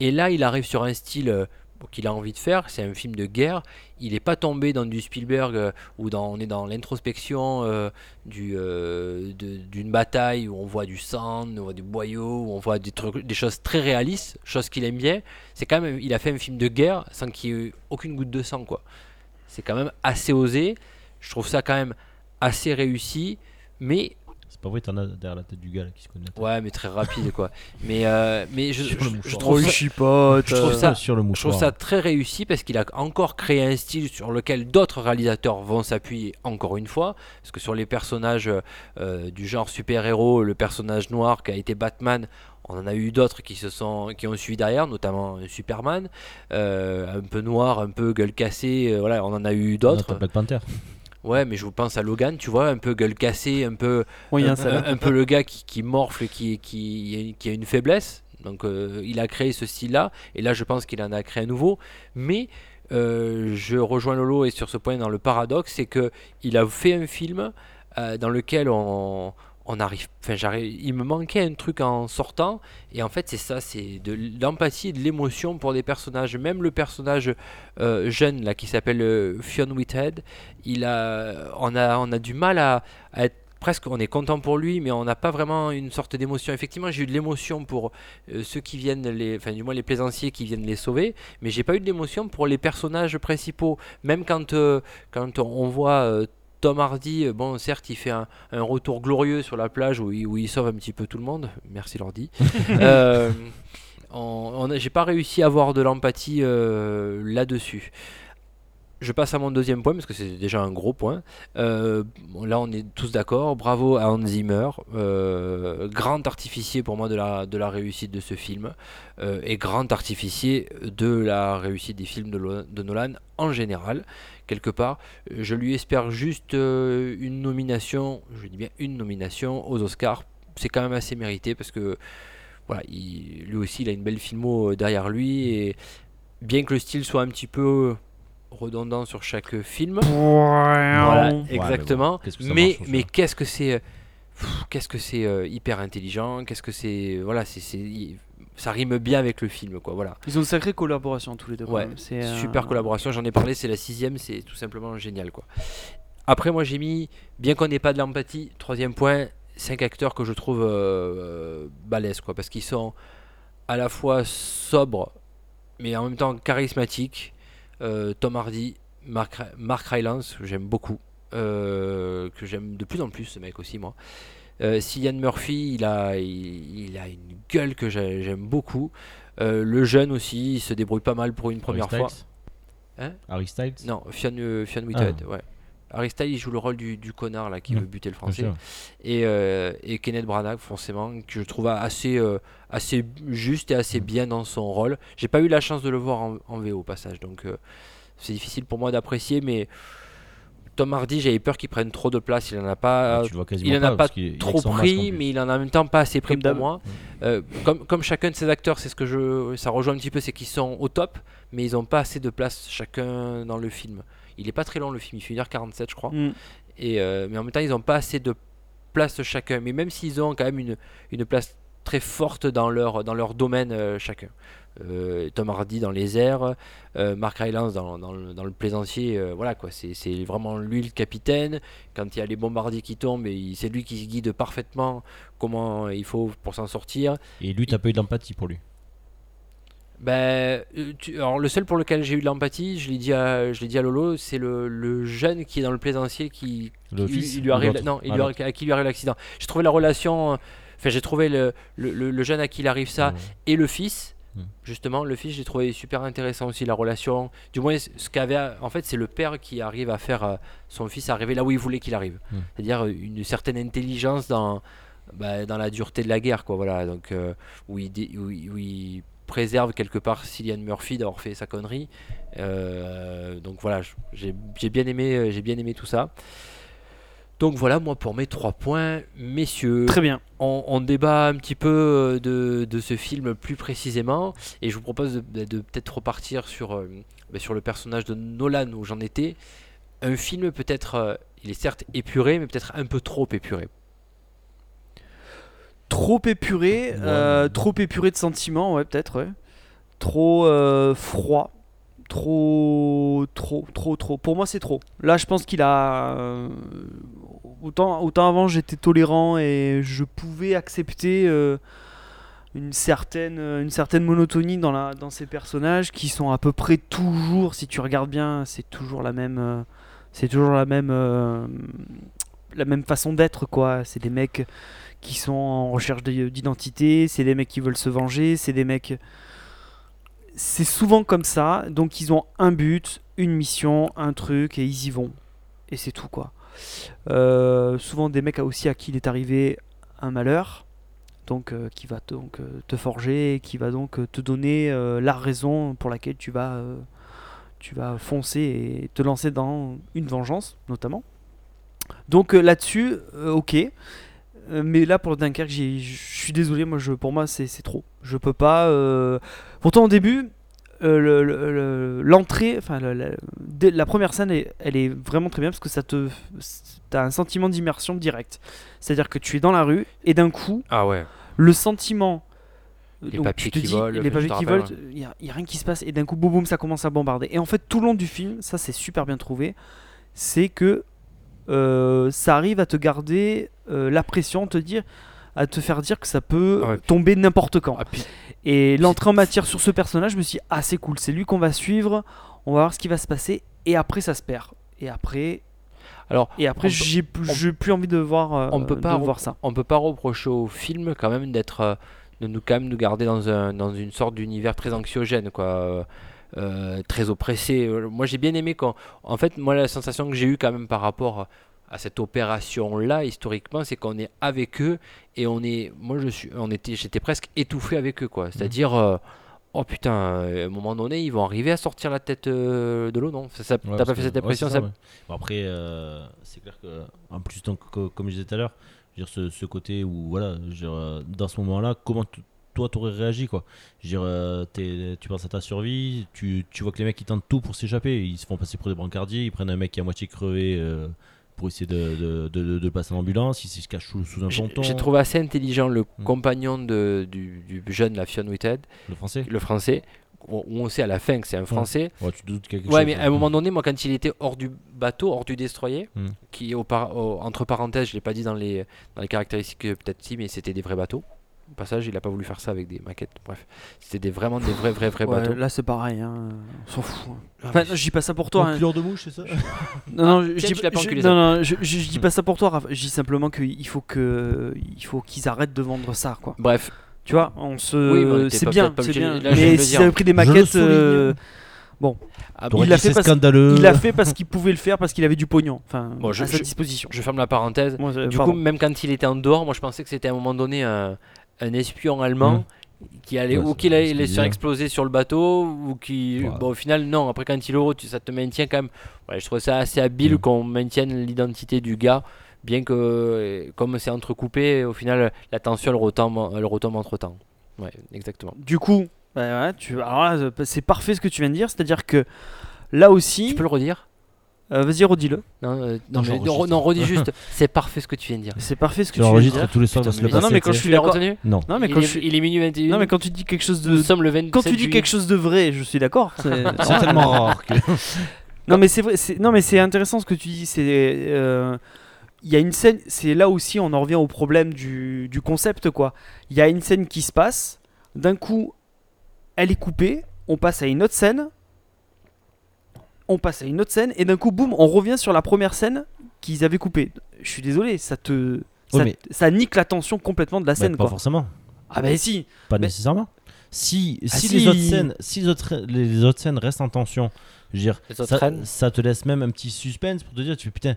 Et là, il arrive sur un style euh, qu'il a envie de faire. C'est un film de guerre. Il n'est pas tombé dans du Spielberg euh, où on est dans l'introspection euh, d'une bataille où on voit du sang, on voit du boyau, on voit des choses très réalistes, choses qu'il aime bien. C'est quand même, il a fait un film de guerre sans qu'il y ait eu aucune goutte de sang, quoi. C'est quand même assez osé. Je trouve ça quand même assez réussi, mais C'est pas vrai, t'en as derrière la tête du gars là, qui se connaît. ouais, mais très rapide, quoi. Mais euh, mais je, je- je trouve ça, chipote. je trouve ça- sur le je trouve mouchoir. ça très réussi parce qu'il a encore créé un style sur lequel d'autres réalisateurs vont s'appuyer encore une fois. Parce que sur les personnages euh, du genre super-héros, le personnage noir qui a été Batman, on en a eu d'autres qui se sont qui ont suivi derrière, notamment Superman, euh, un peu noir, un peu gueule cassée. euh, voilà, on en a eu d'autres. Black Panther. Ouais, mais je vous pense à Logan, tu vois, un peu gueule cassée, un peu Oui, un, un salaud. un- un peu le gars qui, qui morfle, qui, qui, qui a une faiblesse. Donc euh, il a créé ce style-là, et là je pense qu'il en a créé un nouveau. Mais euh, je rejoins Lolo et sur ce point dans le paradoxe, c'est que il a fait un film euh, dans lequel on, on arrive. Enfin, j'arrive. Il me manquait un truc en sortant, et en fait c'est ça, c'est de l'empathie et de l'émotion pour des personnages. Même le personnage euh, jeune là qui s'appelle euh, Fionn Whithead, il a, on a, on a du mal à, être presque, on est content pour lui, mais on n'a pas vraiment une sorte d'émotion. Effectivement, j'ai eu de l'émotion pour euh, ceux qui viennent, les, enfin du moins les plaisanciers qui viennent les sauver, mais j'ai pas eu de l'émotion pour les personnages principaux. Même quand, euh, quand on, voit Tom Hardy, euh, bon certes il fait un, un retour glorieux sur la plage où il, où il sauve un petit peu tout le monde, merci Lordi. Euh, j'ai pas réussi à avoir de l'empathie euh, là-dessus. Je passe à mon deuxième point parce que c'est déjà un gros point. Euh, bon, là, on est tous d'accord. Bravo à Hans Zimmer, euh, grand artificier pour moi de la, de la réussite de ce film et grand artificier de la réussite des films de Nolan en général. Quelque part, je lui espère juste euh, une nomination, je dis bien une nomination aux Oscars. C'est quand même assez mérité parce que voilà, il- lui aussi, il a une belle filmo euh, derrière lui et bien que le style soit un petit peu redondant sur chaque film. Voilà, Ouais, mais exactement. qu'est-ce que mais mais qu'est-ce que c'est euh, qu'est-ce que c'est euh, hyper intelligent, qu'est-ce que c'est voilà, c'est ça rime bien avec le film quoi, voilà. Ils ont une sacrée collaboration tous les deux. Ouais. C'est, euh, Super collaboration, j'en ai parlé, c'est la sixième, c'est tout simplement génial quoi. Après moi j'ai mis, bien qu'on n'ait pas de l'empathie, troisième point, cinq acteurs que je trouve euh, balèzes quoi, parce qu'ils sont à la fois sobres, mais en même temps charismatiques. Euh, Tom Hardy, Mark, Mark Rylance, que j'aime beaucoup, euh, que j'aime de plus en plus ce mec aussi moi. Euh, Cillian Murphy, il a, il, il a une gueule que j'ai- j'aime beaucoup. Euh, le jeune aussi, il se débrouille pas mal pour une première Harry fois. Hein? Harry Styles? Non, Fionn, euh, Fionn Whitehead, ouais. Harry Styles, il joue le rôle du, du connard là qui veut buter le français. Et, euh, et Kenneth Branagh, forcément, que je trouve assez, euh, assez juste et assez bien dans son rôle. J'ai pas eu la chance de le voir en, en VO au passage, donc euh, c'est difficile pour moi d'apprécier, mais Tom Hardy, j'avais peur qu'il prenne trop de place. Il en a pas, Ah, il en a pas trop pris, mais il en a en même temps pas assez pris Comme pour moi. Euh, comme, comme chacun de ces acteurs, c'est ce que je, ça rejoint un petit peu, c'est qu'ils sont au top, mais ils ont pas assez de place chacun dans le film. Il est pas très long le film, il fait 1h47 je crois. Mm. et, euh, mais en même temps, ils n'ont pas assez de place chacun. Mais même s'ils ont quand même une, une place très forte dans leur, dans leur domaine euh, chacun. Euh, Tom Hardy dans les airs, euh, Mark Rylance dans, dans le, dans le plaisancier, euh, voilà quoi, c'est vraiment lui le capitaine. Quand il y a les bombardiers qui tombent, c'est lui qui guide parfaitement comment il faut pour s'en sortir. Et lui, t'as pas eu d'empathie pour lui? Ben, tu- alors le seul pour lequel j'ai eu de l'empathie, je l'ai dit à, je l'ai dit à Lolo, c'est le, le jeune qui est dans le plaisancier qui, Le qui- fils il lui arrive, non, il Ah, lui à qui lui arrive l'accident. J'ai trouvé la relation, enfin j'ai trouvé le, jeune à qui il arrive ça Ouais. et le fils. Justement, le fils, j'ai trouvé super intéressant aussi la relation. Du moins, ce qu'avait, en fait, c'est le père qui arrive à faire euh, son fils arriver là où il voulait qu'il arrive. Hmm. C'est-à-dire euh, une certaine intelligence dans, bah, dans la dureté de la guerre, quoi. Voilà, donc euh, où, il dé- où il- où il préserve quelque part Cillian Murphy d'avoir fait sa connerie. Euh, donc voilà, j'ai j'ai bien aimé, j'ai bien aimé tout ça. Donc voilà, moi pour mes trois points, messieurs, Très bien. on, on débat un petit peu euh, de, de ce film plus précisément, et je vous propose de, de- de peut-être repartir sur, euh, ben, sur le personnage de Nolan où j'en étais. Un film peut-être, euh, il est certes épuré, mais peut-être un peu trop épuré. Trop épuré, euh, trop épuré de sentiments, ouais, peut-être, ouais. Trop froid, trop, trop, trop, trop. Pour moi, c'est trop. Là, je pense qu'il a. euh, autant, avant, j'étais tolérant et je pouvais accepter euh, une certaine, une certaine monotonie dans, ces personnages qui sont à peu près toujours, si tu regardes bien, c'est toujours la même. euh, c'est toujours la même. euh, façon d'être, quoi. C'est des mecs qui sont en recherche de- d'identité, c'est des mecs qui veulent se venger, c'est des mecs... C'est souvent comme ça, donc ils ont un but, une mission, un truc, et ils y vont. Et c'est tout, quoi. Euh, souvent des mecs aussi à qui il est arrivé un malheur, donc euh, qui va donc euh, te forger, qui va donc euh, te donner euh, la raison pour laquelle tu vas, euh, tu vas foncer et te lancer dans une vengeance, notamment. Donc euh, là-dessus, euh, ok. Euh, mais là pour Dunkerque, je suis désolé, moi pour moi c'est trop. Je peux pas. euh, Pourtant au début, euh, le- le- le- l'entrée, enfin la, la- dès- la première scène, est- elle est vraiment très bien parce que ça te, t'as un sentiment d'immersion direct. C'est-à-dire que tu es dans la rue et d'un coup, Ah ouais. le sentiment. Les donc, papiers tu te qui dis, volent, les papiers qui volent, il n'y a rien qui se passe et d'un coup, boum boum, ça commence à bombarder. Et en fait, tout le long du film, ça c'est super bien trouvé, c'est que euh, ça arrive à te garder euh, la pression, te dire, à te faire dire que ça peut Ah ouais. tomber n'importe quand. Ah, puis- Et l'entrée en matière sur ce personnage, je me suis dit, ah c'est cool, c'est lui qu'on va suivre, on va voir ce qui va se passer, et après ça se perd. Et après, Alors, et après j'ai plus, envie de voir, euh, on peut pas voir ça. on peut pas reprocher au film quand même d'être euh, de nous quand même nous garder dans un dans une sorte d'univers très anxiogène quoi euh, euh, très oppressé moi j'ai bien aimé quand en fait moi la sensation que j'ai eue quand même par rapport à cette opération là historiquement c'est qu'on est avec eux et on est moi je suis on était j'étais presque étouffé avec eux quoi. C'est à dire Oh putain, euh, à un moment donné, ils vont arriver à sortir la tête euh, de l'eau, non? Ça- ça- Ouais, T'as pas fait cette impression c'est ça ça, ouais. Bon, Après, euh, c'est clair que, en plus, donc, comme je disais tout à l'heure, dire, ce, ce côté où, voilà, dire, euh, dans ce moment-là, comment t- toi t'aurais réagi quoi? Je dire, euh, tu penses à ta survie, tu, tu vois que les mecs ils tentent tout pour s'échapper, ils se font passer pour des brancardiers, ils prennent un mec qui est à moitié crevé euh, pour essayer de, de, de, passer en ambulance, il se cache sous, sous un ponton. j'ai trouvé assez intelligent le Mm. compagnon de, du, du jeune, la Fionn Whitehead, Le français le français, où on sait à la fin que c'est un français. Ouais, tu te doutes quelque Ouais, chose, mais à un moment donné, moi, quand il était hors du bateau, hors du destroyer, Mm. qui au par- au- entre parenthèses, je l'ai pas dit dans les, dans les caractéristiques, euh, peut-être si, mais c'était des vrais bateaux. Au passage, il a pas voulu faire ça avec des maquettes. Bref, c'était des, vraiment des vrais, vrais, vrais Ouais, bateaux. là c'est pareil, hein, on s'en fout. Ah, Enfin, je dis pas ça pour toi. hein. Enculeur de mouche, c'est ça? Non, non, je, dis, tu l'as pas je- enculé, non, ça. non, je, je- je dis pas ça pour toi, Raph. Je dis simplement qu'il faut que, il faut qu'ils arrêtent de vendre ça, quoi. Bref, Tu vois, on se, Oui, c'est bien, c'est bien. là, Mais s'ils avaient pris des maquettes, euh, ah, T'aurais Il l'a fait parce- scandaleux. il l'a fait parce qu'il pouvait le faire parce qu'il avait du pognon, enfin, Bon, je- à sa disposition. je ferme la parenthèse. Euh, Du pardon. coup, même quand il était en dehors, moi je pensais que c'était à un moment donné un, un espion allemand qui allait Ouais, ou c'est- qu'il c'est allait ce se qu'il faire disait. exploser sur le bateau ou qui Ouais. bon au final non après quand il tu- ça te maintient quand même ouais, je trouve ça assez habile Mm. qu'on maintienne l'identité du gars bien que comme c'est entrecoupé au final la tension elle retombe elle retombe entre temps ouais exactement Du coup, bah, ouais, tu, alors là, c'est parfait ce que tu viens de dire, c'est-à-dire que là aussi, tu peux le redire? Euh, Vas-y, redis-le. Non, euh, non, mais- non, non, redis juste. C'est parfait ce que tu viens de dire. C'est parfait ce que Tu tu viens de l'enregistres dire. tous les soirs, Putain, le non, non, mais quand tu je suis d'accord. retenu Non. Non, mais il, quand est, je suis- il est minuit 21. Non, mais quand tu dis quelque chose Nous de. sommes le 27 Quand tu dis quelque chose de vrai, je suis d'accord. c'est- tellement rare que. Non mais c'est vrai, non mais c'est intéressant ce que tu dis. C'est, euh, il y a une scène, c'est là aussi on en revient au problème du, du concept quoi. Il y a une scène qui se passe, d'un coup, elle est coupée, on passe à une autre scène, on passe à une autre scène et d'un coup boum, on revient sur la première scène qu'ils avaient coupée. Je suis désolé, ça te, ça, nique l'attention complètement de la Bah, scène pas quoi. forcément. Ah bah si. Pas Mais- nécessairement. Si, Ah, si, si. Les autres scènes, si les autres, les autres scènes restent en tension, je veux dire, ça, te laisse même un petit suspense pour te dire, tu fais putain,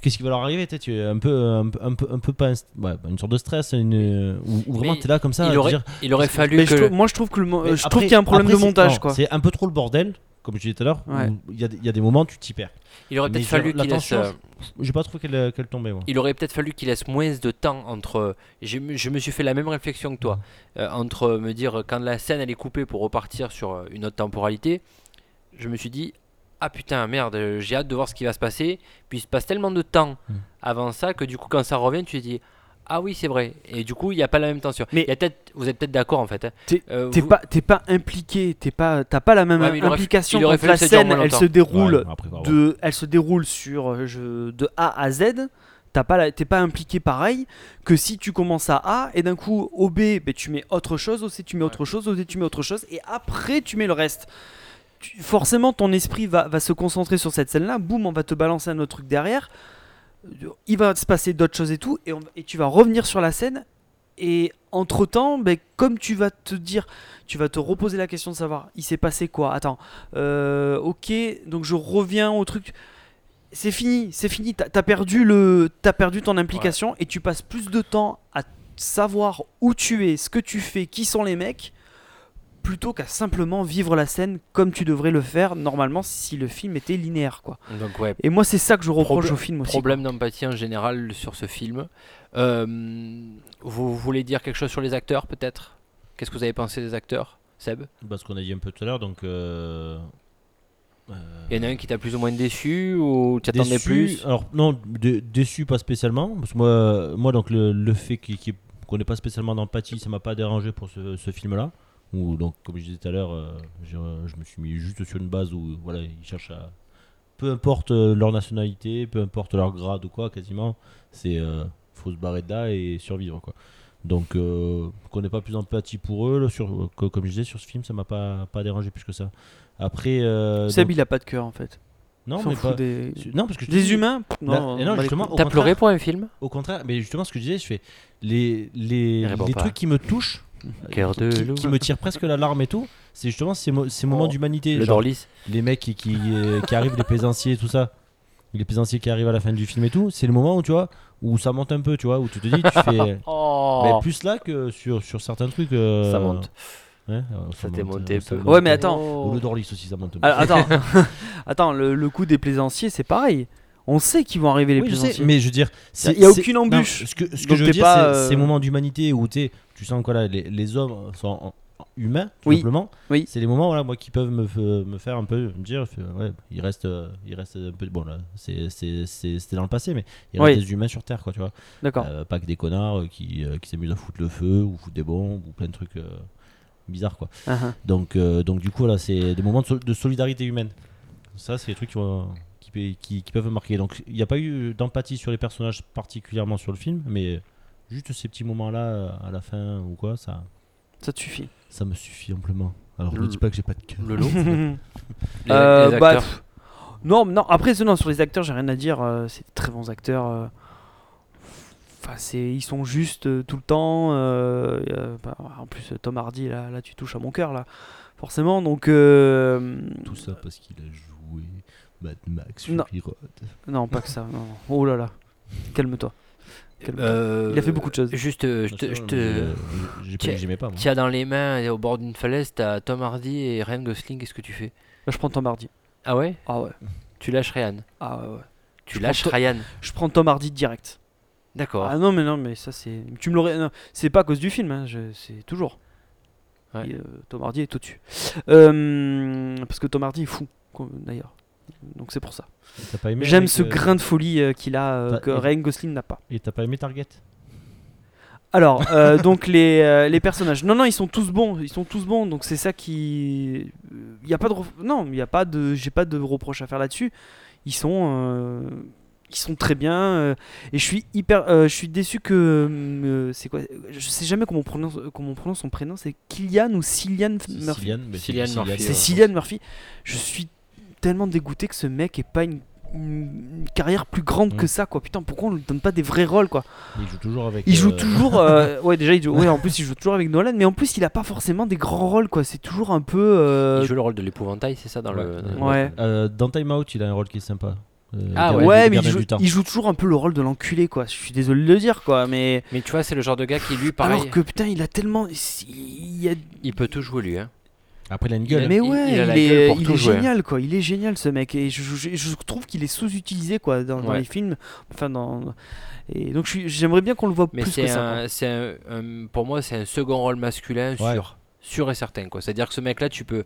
qu'est-ce qui va leur arriver Tu es un peu, un, peu- un peu, un peu pas, ouais, une sorte de stress, une, ou, ou vraiment Mais tu es là comme ça, il aurait, dire, il aurait fallu je que. trouve- moi je trouve que le, je après- trouve qu'il y a un problème après, de montage non, quoi. C'est un peu trop le bordel, comme je disais tout à l'heure. Ouais. Il y, a des- il y a des moments tu t'y perds. Il aurait peut-être fallu qu'il la laisse. euh, J'ai pas trouvé qu'elle qu'elle tombait. Moi. Il aurait peut-être fallu qu'il laisse moins de temps entre. Je, me- je me suis fait la même réflexion que toi. Euh, entre me dire quand la scène elle est coupée pour repartir sur euh, une autre temporalité, je me suis dit ah putain merde, j'ai hâte de voir ce qui va se passer. Puis il se passe tellement de temps Mm. avant ça que du coup quand ça revient tu te dis ah oui c'est vrai. Et du coup il n'y a pas la même tension. Mais- Il y a vous êtes peut-être d'accord en fait. hein. T'es- Euh, vous- pas, t'es pas impliqué, t'es pas, t'as pas la même Ouais, implication il aurait quand la scène, elle se déroule Ouais, après, de, elle se déroule sur euh, je, de A à Z. T'as pas, t'es pas impliqué pareil que si tu commences à A et d'un coup au B, ben, tu mets autre chose, au C tu mets autre chose, au D tu mets autre chose et après tu mets le reste. Tu- forcément, ton esprit va, va se concentrer sur cette scène-là. Boum, on va te balancer un autre truc derrière. Il va se passer d'autres choses et tout, et, on- et tu vas revenir sur la scène. Et entre temps, ben, comme tu vas te dire, tu vas te reposer la question de savoir, il s'est passé quoi? Attends, euh, ok, donc je reviens au truc. C'est fini, c'est fini. T'as as perdu le, t'as perdu ton implication et tu passes plus de temps à savoir où tu es, ce que tu fais, qui sont les mecs, plutôt qu'à simplement vivre la scène comme tu devrais le faire normalement si le film était linéaire, quoi. Donc ouais. Et moi, c'est ça que je reproche au film aussi. Problème d'empathie en général sur ce film. Euh, vous voulez dire quelque chose sur les acteurs peut-être? Qu'est-ce que vous avez pensé des acteurs Seb? Parce qu'on a dit un peu tout à l'heure, donc. euh, euh, Il y en a un qui t'a plus ou moins déçu ou tu attendais déçu, plus? Alors non, dé- déçu pas spécialement, parce que moi, moi donc le, le fait qu'on n'ait pas spécialement d'empathie, ça m'a pas dérangé pour ce, ce film-là. Ou donc comme je disais tout à l'heure, euh, j'ai- je me suis mis juste sur une base où voilà, ils cherchent à, peu importe euh, leur nationalité, peu importe leur grade ou quoi, quasiment, c'est euh, faut se barrer de là et survivre quoi. Donc euh, qu'on n'ait pas plus d'empathie pour eux, là, sur, co- comme je disais sur ce film, ça m'a pas pas dérangé plus que ça. Après, euh, Seb, donc- il a pas de cœur en fait. non mais pas des, non parce que des dis- humains. Non, non, justement, T'as pleuré pour un film? Au contraire, mais justement, ce que je disais, je fais les, les, les trucs qui me touchent, Cœur de qui, loup. qui me tirent presque la larme et tout, c'est justement ces, mo- ces moments Oh, d'humanité. Le genre Dorlis. les mecs qui, qui, euh, qui arrivent, les plaisanciers et tout ça. Les plaisanciers qui arrivent à la fin du film et tout, c'est le moment où tu vois, où ça monte un peu, tu vois, où tu te dis, tu fais. Oh Mais plus là que sur, sur certains trucs. euh, Ça monte. Ouais, euh, Ça t'est monte, monté euh, un ça peu. monte. Ouais, mais attends. Ou le Dorlis aussi, ça monte un peu. Alors, attends, attends, le, le coup des plaisanciers, c'est pareil. On sait qu'ils vont arriver les Oui, je sais, plaisanciers. mais je veux dire, c'est- Il y a c'est- aucune non, embûche. ce que, ce que Donc je veux t'es dire, pas, c'est euh, ces moments d'humanité où t'es- tu sens que voilà, les, les hommes sont humains, tout Oui. simplement. Oui. C'est les moments voilà, moi, qui peuvent me, me faire un peu me dire, ouais, il reste, euh, il reste un peu. Bon, là, c'était dans le passé, mais il Oui. reste des humains sur Terre, quoi, tu vois. D'accord. Euh, pas que des connards euh, qui, qui s'amusent à foutre le feu ou foutre des bombes ou plein de trucs euh, bizarres, quoi. Ah, ah. Donc, euh, donc du coup, là, c'est des moments de, sol- de solidarité humaine. Ça, c'est des trucs qui, qui, qui- qui peuvent me marquer. Donc, il n'y a pas eu d'empathie sur les personnages particulièrement sur le film, mais juste ces petits moments-là euh, à la fin ou quoi, ça, Ça te suffit. ça me suffit amplement. Alors, ne dis pas que j'ai pas de cœur. Le lot. Les, Euh, les bah, pff, non, non, après, non, sur les acteurs, j'ai rien à dire. euh, c'est des très bons acteurs. euh. Enfin, c'est, ils sont justes euh, tout le temps. euh, euh, bah, en plus, Tom Hardy, là, là, tu touches à mon cœur, là. Forcément, donc. euh, Tout ça parce qu'il a joué Mad Max Non. Fury Road. non, pas que ça. non, non. Oh là là. Calme-toi. Euh, Il a fait beaucoup de choses. Juste, euh, je te, je J'ai pas Tiens, dit que j'aimais pas, moi. tu as dans les mains et au bord d'une falaise, t'as Tom Hardy et Ryan Gosling. Qu'est-ce que tu fais? Là, je prends Tom Hardy. Ah ouais? Ah ouais. Tu lâches Ryan. Ah ouais, ouais. Tu Je lâches Ryan. Je prends Tom Hardy direct. D'accord. Ah non, mais non, mais ça, c'est. Tu me l'aurais. non, C'est pas à cause du film, hein, je- c'est toujours. Ouais. Et, euh, Tom Hardy est au-dessus. Euh, parce que Tom Hardy est fou, d'ailleurs. Donc c'est pour ça. J'aime ce euh, grain de folie euh, qu'il a, euh, que Ryan Gosling n'a pas. Et t'as pas aimé Target? Alors, euh, donc les, euh, les personnages. Non, non, ils sont tous bons. Ils sont tous bons. Donc c'est ça qui. Il y a pas de. ref- Non, il y a pas de. J'ai pas de reproche à faire là-dessus. Ils sont. euh, Ils sont très bien. euh, et je suis hyper. euh, je suis déçu que. euh, c'est quoi Je sais jamais comment on prononce, comment on prononce son prénom. C'est Kylian ou Cillian Murphy? Cillian, Cillian Cillian, Murphy, C'est. Cillian Murphy. Je suis tellement dégoûté que ce mec ait pas une, une carrière plus grande Mm. que ça, quoi. Putain, pourquoi on lui donne pas des vrais rôles, quoi Il joue toujours avec. Il joue euh, toujours. euh, ouais, déjà, il joue, ouais, en plus, il joue toujours avec Nolan, mais en plus, il a pas forcément des grands rôles, quoi. C'est toujours un peu. euh, Il joue le rôle de l'épouvantail, c'est ça dans le. Ouais. Ouais. Euh, dans Time Out, il a un rôle qui est sympa. Euh, Ah ouais. Ouais, mais il joue, il joue toujours un peu le rôle de l'enculé, quoi. Je suis désolé de le dire, quoi, mais. Mais tu vois, c'est le genre de gars qui, lui, pareil, Alors que putain, il a tellement. Il y a... il peut tout jouer lui. Hein. Après, il a une gueule. Mais il- ouais, il il, a la est, gueule pour il tout est jouer. génial, quoi. Il est génial, ce mec. Et je, je- je trouve qu'il est sous-utilisé, quoi, dans, les films. Enfin, dans. Et donc, j'aimerais bien qu'on le voit Mais plus que ça. un, c'est un- un- pour moi, c'est un second rôle masculin Ouais. sûr, sûr et certain. Quoi. C'est-à-dire que ce mec-là, tu peux,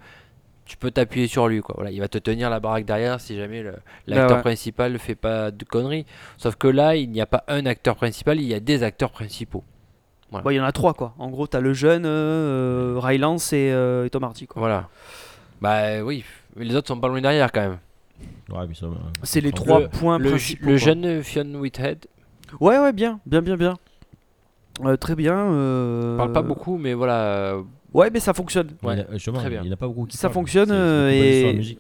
tu peux t'appuyer sur lui. Quoi. Voilà, il va te tenir la baraque derrière si jamais l'acteur Bah ouais. principal ne fait pas de conneries. Sauf que là, il n'y a pas un acteur principal, il y a des acteurs principaux. Bon, il y en a trois, quoi. En gros, t'as le jeune, euh, euh, Rylance et, euh, et Tom Hardy, quoi. Voilà. Bah oui, mais les autres sont pas loin derrière quand même. Ouais, mais ça, euh, C'est les Le- trois points Le, principaux. le quoi. jeune Fionn Whithead Ouais, ouais, bien, bien, bien, bien. Euh, très bien. euh, parle pas beaucoup, mais voilà. Ouais, mais ça fonctionne. Ouais, il a- justement, très bien. Il n'a pas beaucoup qui Ça fonctionne, et-.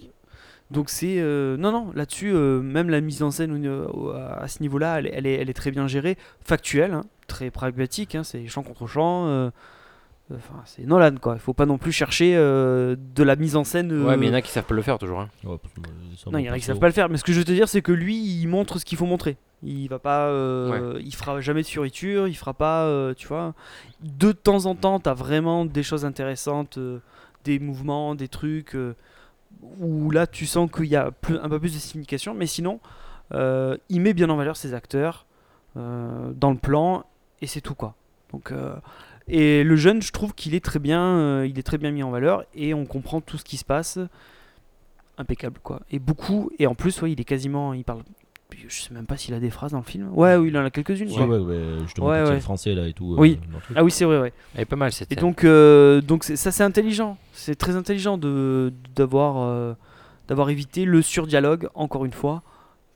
Donc c'est euh, non non là-dessus euh, même la mise en scène à ce niveau-là elle, est- elle est, elle est très bien gérée, factuelle, hein, très pragmatique, hein, c'est champ contre champ. euh, Enfin, c'est Nolan quoi. Il faut pas non plus chercher euh, de la mise en scène. euh, Ouais, mais il y en a qui savent pas le faire toujours. hein. Ouais, Non, il y en a qui savent pas le faire. Mais ce que je veux te dire, c'est que lui, il montre ce qu'il faut montrer. Il va pas, euh, il fera jamais de fioriture, il fera pas, euh, tu vois. De temps en temps, t'as vraiment des choses intéressantes, euh, des mouvements, des trucs euh, où là, tu sens qu'il y a un peu plus de signification. Mais sinon, euh, il met bien en valeur ses acteurs euh, dans le plan et c'est tout quoi. Donc euh, et le jeune, je trouve qu'il est très bien, il est très bien mis en valeur et on comprend tout ce qui se passe impeccable quoi. Et beaucoup et en plus ouais, il est quasiment il parle je sais même pas s'il a des phrases dans le film. Ouais, oui, il en a quelques-unes. Ouais, ouais, ouais, justement, Ouais, ouais. français là et tout. euh, Oui. dans le truc. Ah oui, c'est vrai ouais. Elle est pas mal cette Et scène. donc euh, donc c'est- ça c'est intelligent. C'est très intelligent de d'avoir euh, d'avoir évité le surdialogue encore une fois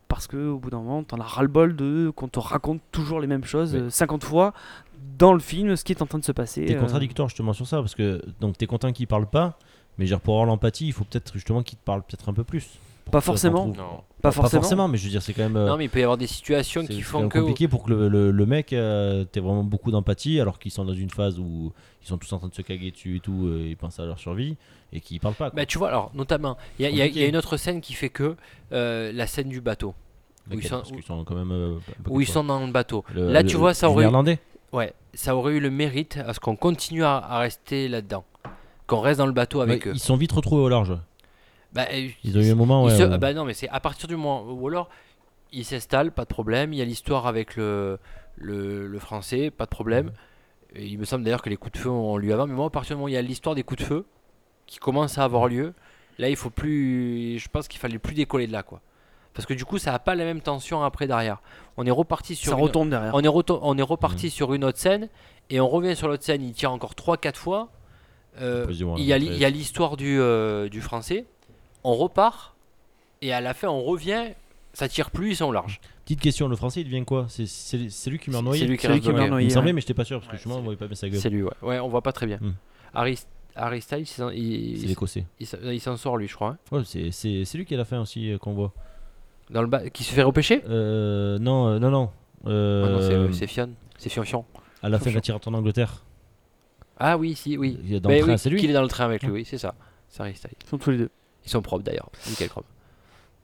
parce que au bout d'un moment, t'en as ras-le-bol de qu'on te raconte toujours les mêmes choses Ouais. euh, 50 fois dans le film ce qui est en train de se passer. T'es euh. contradictoire justement sur ça parce que donc t'es content qu'il parle pas, mais genre pour avoir l'empathie, il faut peut-être justement qu'il te parle peut-être un peu plus. Pas forcément. Pas forcément. mais je veux dire c'est quand même. euh, Non, mais il peut y avoir des situations c'est qui c'est font que. compliqué pour que le, le- le mec euh, t'aies vraiment beaucoup d'empathie alors qu'ils sont dans une phase où ils sont tous en train de se caguer dessus et tout, euh, ils pensent à leur survie et qu'ils parlent pas. quoi. Bah, tu vois, alors, notamment, il y, a- y y une autre scène qui fait que euh, la scène du bateau. où ils sont- Parce qu'ils sont quand même. euh, Où ils sont dans le bateau. Le- Là, le- tu vois, ça aurait, eu, néerlandais ouais, ça aurait eu le mérite à ce qu'on continue à, à rester là-dedans. Qu'on reste dans le bateau avec eux. Ils sont vite retrouvés au large. Bah, euh, Ils ont eu un moment. Ouais, se- où- ah bah non, mais c'est à partir du moment où alors ils s'installent, pas de problème. Il y a l'histoire avec le, le, le français, pas de problème. Et il me semble d'ailleurs que les coups de feu ont lieu avant. Mais moi, à partir du moment où il y a l'histoire des coups de feu qui commence à avoir lieu, là, il faut plus. Je pense qu'il fallait plus décoller de là, quoi. Parce que du coup, ça n'a pas la même tension après derrière. On est reparti sur Ça une- retombe derrière. on est, reto- on est reparti sur une autre scène et on revient sur l'autre scène. Il tire encore 3-4 fois. Euh, il il y a l'histoire du, euh, du français. On repart et à la fin, on revient. Ça tire plus, ils sont au large. Petite question, le français il devient quoi? C'est c'est- c'est lui qui meurt noyé C'est lui qui C'est lui reste qui meurt noyé. Il me semblait, mais j'étais pas sûr parce que justement c'est on voyait pas bien sa gueule. C'est lui, ouais. Ouais, on voit pas très bien. Hmm. Harry, Harry Styles, il s'en- il, C'est il- l'écossais. il s'en- il s'en sort, lui, je crois. hein. Ouais, c'est c'est- c'est lui qui est à la fin aussi euh, qu'on voit. Dans le bas, qui se fait repêcher? Euh, non, euh, non, non. Euh, Ah non, c'est- euh, c'est Fion. C'est Fion Fion. à la fin, il rentre en Angleterre. Ah oui, si, oui. Il est dans Ben le train, oui, c'est lui. Qu'il est dans le train avec lui, oui, c'est ça. C'est Harry Styles. Ils sont tous les deux. Ils sont propres d'ailleurs. Nickel propre.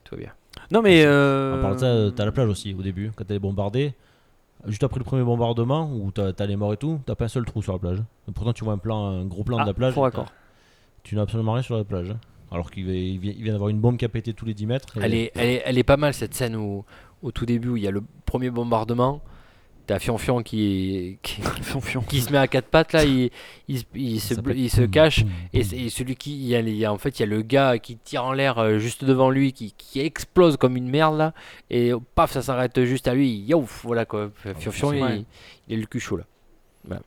Tout va bien. Non mais euh, En parlant de ça, euh, t'as la plage aussi au début, quand elle est bombardée. Juste après le premier bombardement, où t'as t'as les morts et tout, t'as pas un seul trou sur la plage. Et pourtant, tu vois un plan, un gros plan Ah, de la plage. d'accord. t'as- Tu n'as absolument rien sur la plage. hein. Alors qu'il vient, il vient d'avoir une bombe qui a pété tous les 10 mètres. et- Elle est, elle, est, elle est pas mal cette scène où, au tout début où il y a le premier bombardement t'as Fion qui, qui, Fion-fion. qui se met à quatre pattes là, il, il, se- il se, il cache. Et, et celui qui, il y a, il y a- en fait, il y a le gars qui tire en l'air euh, juste devant lui, qui, qui explose comme une merde là, et oh, paf, ça s'arrête juste à lui. Youf, voilà quoi. Fion-fion, il, Ouais. il est le cul chaud là. Voilà.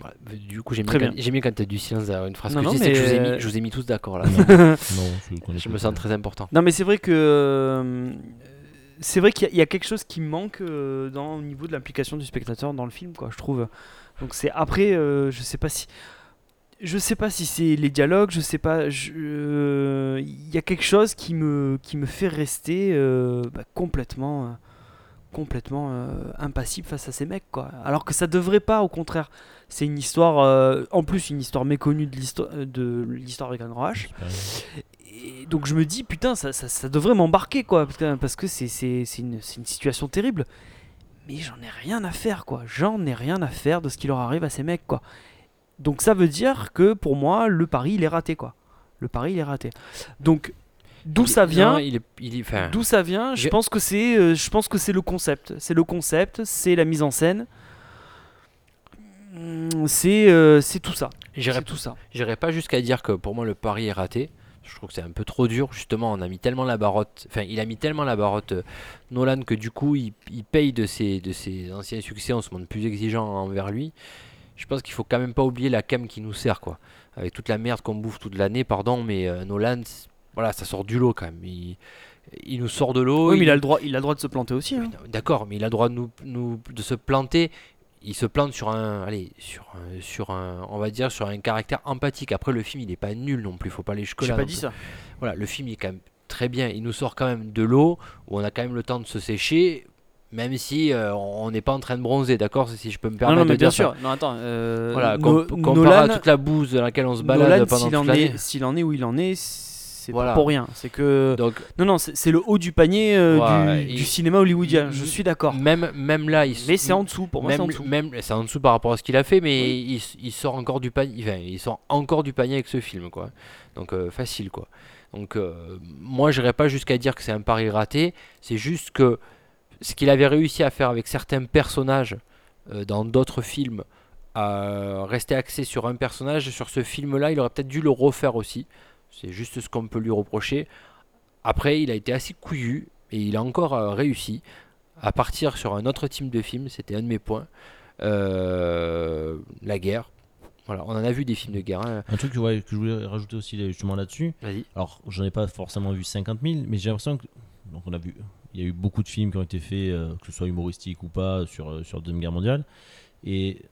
Voilà. Du coup, j'aime Très bien, quand- quand t'as du silence derrière une phrase Non, que non, tu dis, c'est que je vous, ai mis, je vous ai mis tous d'accord là. Non, je, me sens très important. Non, mais c'est vrai que euh, c'est vrai qu'il y, a- quelque chose qui manque euh, dans, au niveau de l'implication du spectateur dans le film, quoi. Je trouve. Donc c'est après, euh, je sais pas si, je sais pas si c'est les dialogues, je sais pas. euh, Il y a quelque chose qui me qui me fait rester bah, complètement. complètement impassible face à ces mecs quoi alors que ça devrait pas au contraire c'est une histoire en plus une histoire méconnue de l'histoire de l'histoire avec H et donc je me dis, putain, ça, ça, ça devrait m'embarquer, quoi, parce que- c'est c'est- c'est une, une situation terrible. Mais j'en ai rien à faire, quoi. J'en ai rien à faire de ce qui leur arrive à ces mecs, quoi. Donc ça veut dire que pour moi, le pari, il est raté, quoi. Le pari, il est raté. Donc, d'où ça vient il il D'où ça vient Je Je- pense que c'est, euh, je pense que c'est le concept. C'est le concept, c'est la mise en scène. C'est, euh, tout ça. j'irais C'est tout ça. J'irai pas jusqu'à dire que pour moi le pari est raté. Je trouve que c'est un peu trop dur. Justement, on a mis tellement la barotte. Enfin, il a mis tellement la barotte euh, Nolan que du coup, il, il paye de ses, de ses anciens succès. On se montre plus exigeant envers lui. Je pense qu'il faut quand même pas oublier la cam qui nous sert, quoi. Avec toute la merde qu'on bouffe toute l'année, pardon, mais euh, Nolan, voilà, ça sort du lot quand même. Il, il nous sort de l'eau. Oui, mais il a le droit, il a le droit de se planter aussi. hein. D'accord, mais il a le droit de, nous, nous- de se planter. Il se plante sur un, allez, sur un, sur un, on va dire sur un caractère empathique. Après, le film, il n'est pas nul non plus. Faut pas aller jusque J'ai là. pas non dit ça. Voilà, le film il est quand même très bien. Il nous sort quand même de l'eau où on a quand même le temps de se sécher, même si euh, on n'est pas en train de bronzer, d'accord, si je peux me Non, permettre non, mais de bien dire ça. sûr. Non, attends. euh, Voilà, No- com- comparé à Nolan, toute la bouse dans laquelle on se balade Nolan, pendant toute l'année. s'il en est où il en est, c'est Voilà. pas pour rien. C'est que Donc non, non, c'est le haut du panier euh, Ouais, du, et- du cinéma hollywoodien. Je suis d'accord. même même là, il, Mais c'est en dessous. Pour moi, c'est en même en dessous par rapport à ce qu'il a fait, mais il, il sort encore du panier. Enfin, il sort encore du panier avec ce film, quoi. Donc euh, facile, quoi. Donc euh, moi, pas jusqu'à dire que c'est un pari raté. C'est juste que ce qu'il avait réussi à faire avec certains personnages euh, dans d'autres films, à rester axé sur un personnage, sur ce film-là, il aurait peut-être dû le refaire aussi. C'est juste ce qu'on peut lui reprocher. Après, il a été assez couillu et il a encore euh, réussi à partir sur un autre type de film. C'était un de mes points. Euh, la guerre. Voilà, on en a vu des films de guerre. hein. Un truc que, ouais, que je voulais rajouter aussi justement là-dessus. Vas-y. Alors, j'en ai pas forcément vu 50 000, mais j'ai l'impression que. Donc, on a vu. Il y a eu beaucoup de films qui ont été faits, euh, que ce soit humoristiques ou pas, sur, euh, sur la Deuxième Guerre mondiale. Et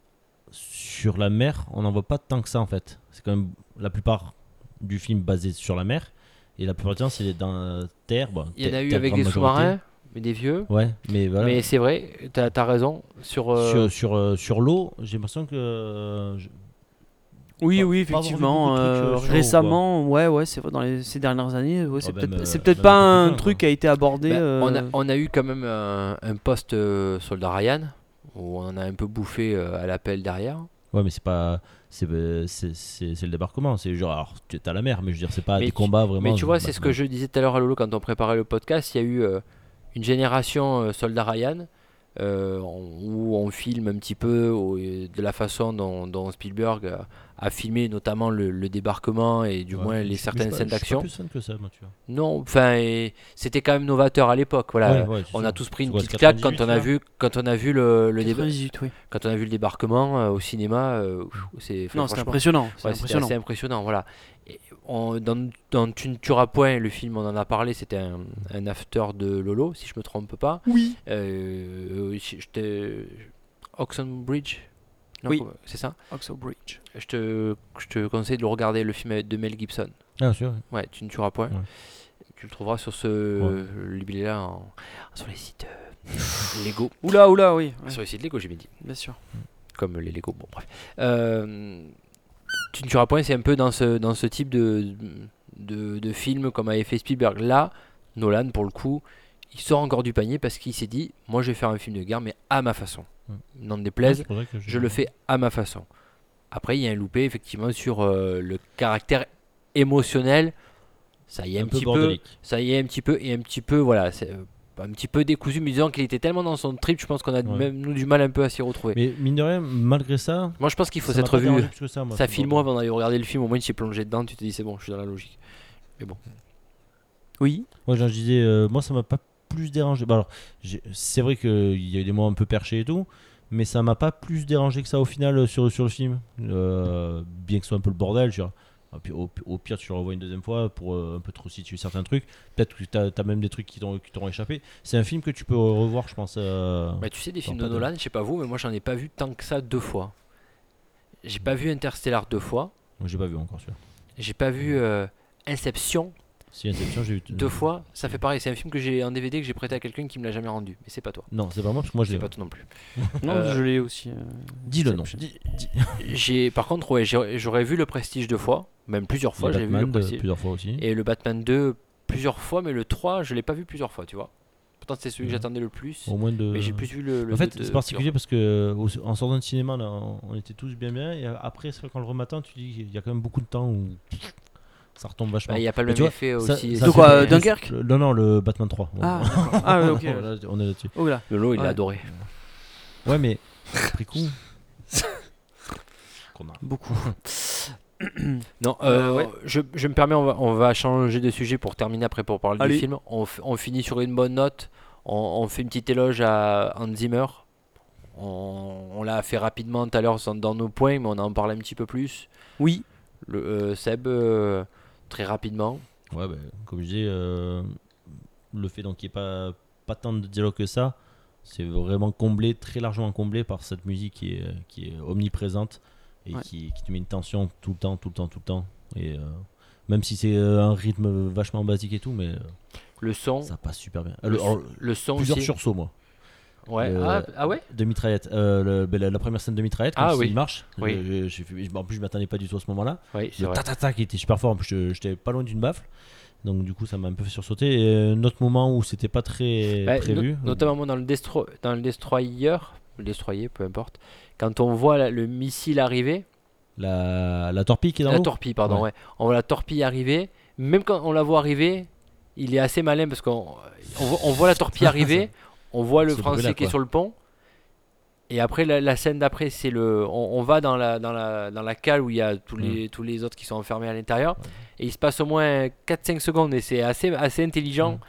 sur la mer, on n'en voit pas tant que ça en fait. C'est quand même la plupart du film basé sur la mer. Et la plupart du temps, c'est dans la terre. bon, Il y en a eu avec des sous-marins, mais des vieux. Ouais, mais voilà. Mais c'est vrai, t'as as raison. Sur, euh, Sur, sur, euh, sur l'eau, j'ai l'impression que. euh, je- Oui, pas- oui, effectivement. trucs, récemment, ouais, ouais, c'est vrai. Dans les, ces dernières années, ouais, c'est Ah, peut-être, euh, c'est peut-être pas un truc qui a été abordé. bah, euh, on, a, on a eu quand même un, un poste euh, soldat Ryan où on en a un peu bouffé euh, à l'appel derrière. Ouais, mais c'est pas. C'est euh, c'est- le débarquement. C'est genre. Alors, tu es à la mer, mais je veux dire, c'est pas Mais des tu- combats vraiment. Mais tu vois, bah, c'est ce que je disais tout à l'heure à Lolo quand on préparait le podcast. Il y a eu euh, une génération euh, soldat Ryan euh, où on filme un petit peu au- de la façon dont, dont Spielberg a, a filmé notamment le, le débarquement et du ouais, moins les certaines pas- scènes d'action. Non, enfin, c'était quand même novateur à l'époque. Voilà, Ouais, ouais, c'est on ça. a tous pris une petite claque quand 98, on a vu quand on a vu le, le déba- 98, oui. quand on a vu le débarquement euh, au cinéma. euh, c'est Non, c'est impressionnant. C'est impressionnant, voilà. On- dans, dans Tu ne tueras point, le film, on en a parlé, c'était un, un after de Lolo, si je me trompe pas. Oui. Euh, je je te... Oxenbridge Non, Oui. C'est ça? Oxo Bridge. je te, je te conseille de le regarder, le film de Mel Gibson. Ah, sûr. Ouais, Tu ne tueras point. Ouais. Tu le trouveras sur ce libellé-là, en- sur les sites euh, Lego. Oula, oula, oui. ouais, Sur les sites Lego, j'ai bien dit. bien sûr. comme les Lego. Bon, bref. Euh, tu ne tueras point, c'est un peu dans ce, dans ce type de, de, de film comme avait fait Spielberg. Là, Nolan, pour le coup, il sort encore du panier parce qu'il s'est dit Moi, je vais faire un film de guerre, mais à ma façon. Ouais. N'en déplaise, je le fais à ma façon. Après, il y a un loupé, effectivement, sur euh, le caractère émotionnel. Ça y est un, un peu petit peu. bordélique. Ça y est un petit peu et un petit peu, voilà. Un petit peu décousu, mais disons qu'il était tellement dans son trip, je pense qu'on a Ouais. même nous du mal un peu à s'y retrouver. Mais mine de rien, malgré ça, Moi, je pense qu'il faut s'être pas vu. ça, moi, Ça bordel. moi avant d'aller regarder le film, au moins tu es plongé dedans, tu te dis c'est bon, je suis dans la logique. Oui. Moi, je disais, euh, moi, ça m'a pas plus dérangé. Bah, alors, c'est vrai qu'il y a eu des moments un peu perchés et tout, mais ça m'a pas plus dérangé que ça au final sur, sur le film. Euh, bien que ce soit un peu le bordel, tu vois. Puis, au, au pire, tu le revois une deuxième fois pour euh, un peu trop situer certains trucs. Peut-être que tu as, même des trucs qui t'ont échappé. C'est un film que tu peux revoir, je pense. euh, Bah, tu sais, des films de de- Nolan, je sais pas vous, mais moi j'en ai pas vu tant que ça deux fois. J'ai pas vu Interstellar deux fois. J'ai pas vu encore celui-là. J'ai pas vu euh, Inception Si Inception, j'ai vu. deux fois. Ça fait pareil, c'est un film que j'ai en DVD que j'ai prêté à quelqu'un qui me l'a jamais rendu. Mais c'est pas toi. Non, c'est pas moi parce que moi je C'est l'ai. pas toi non plus. Non, Euh, je l'ai aussi. euh, Dis le nom. J'ai, par contre, ouais, j'aurais vu le Prestige deux fois, même plusieurs fois. Le J'ai vu Batman le de- Prestige. plusieurs fois aussi. Et le Batman 2 plusieurs fois, mais le 3, je l'ai pas vu plusieurs fois, tu vois. Pourtant, c'était celui que j'attendais le plus. Au moins de. Mais j'ai plus vu le. le En fait, c'est particulier parce que au- en sortant de cinéma, là, on- était tous bien bien. Et après, c'est vrai, quand le rematin, tu dis qu'il y a quand même beaucoup de temps où ça retombe vachement. Bah, Il n'y a pas le même effet ça- aussi. c'est quoi, euh, Dunkerque le- Non, non, le Batman 3. Ah, ah ok. On est là-dessus. Oh là. Lolo, il Ouais. l'a adoré. Ouais, mais après coup. Beaucoup. Non, Euh, euh, ouais. je, je me permets, on va, on va changer de sujet pour terminer après pour parler Allez. du film. On, f- on finit sur une bonne note. On, on fait une petite éloge à Hans Zimmer. On, on l'a fait rapidement tout à l'heure dans nos points, mais on en parle un petit peu plus. Oui. Le, euh, Seb, euh, très rapidement. Ouais, bah, comme je disais, euh, le fait donc qu'il n'y ait pas, pas tant de dialogue que ça, c'est vraiment comblé, très largement comblé par cette musique qui est, qui est omniprésente et Ouais. qui, qui te met une tension tout le temps, tout le temps, tout le temps. Et euh, même si c'est euh, un rythme vachement basique et tout, mais euh, Le son. ça passe super bien. le, alors, le son plusieurs sursauts, moi. Ouais. Le- Ah, ah ouais De mitraillette. Euh, le- ben, la, la première scène de mitraillette, quand Ah il oui. marche. Oui. je- je- j'ai fait- en plus, je m'attendais pas du tout à ce moment-là. Oui, c'est Le ta-ta-ta qui était super fort. En plus, je- j'étais pas loin d'une baffle. Donc, du coup, ça m'a un peu fait sursauter. Et un autre moment où c'était pas très Bah, prévu. no- notamment dans le, destro- dans le destroyer, le destroyer, peu importe, quand on voit la- le missile arriver, La, la torpille qui est dans la torpille, pardon, Ouais. ouais. on voit la torpille arriver, même quand on la voit arriver, il est assez malin parce qu'on on voit la torpille arriver, on voit le français qui est sur le pont, et après la, la scène d'après, c'est le, on, on va dans la, dans, la, dans la cale où il y a tous les, tous les autres qui sont enfermés à l'intérieur, et il se passe au moins 4-5 secondes, et c'est assez, assez intelligent. Mm.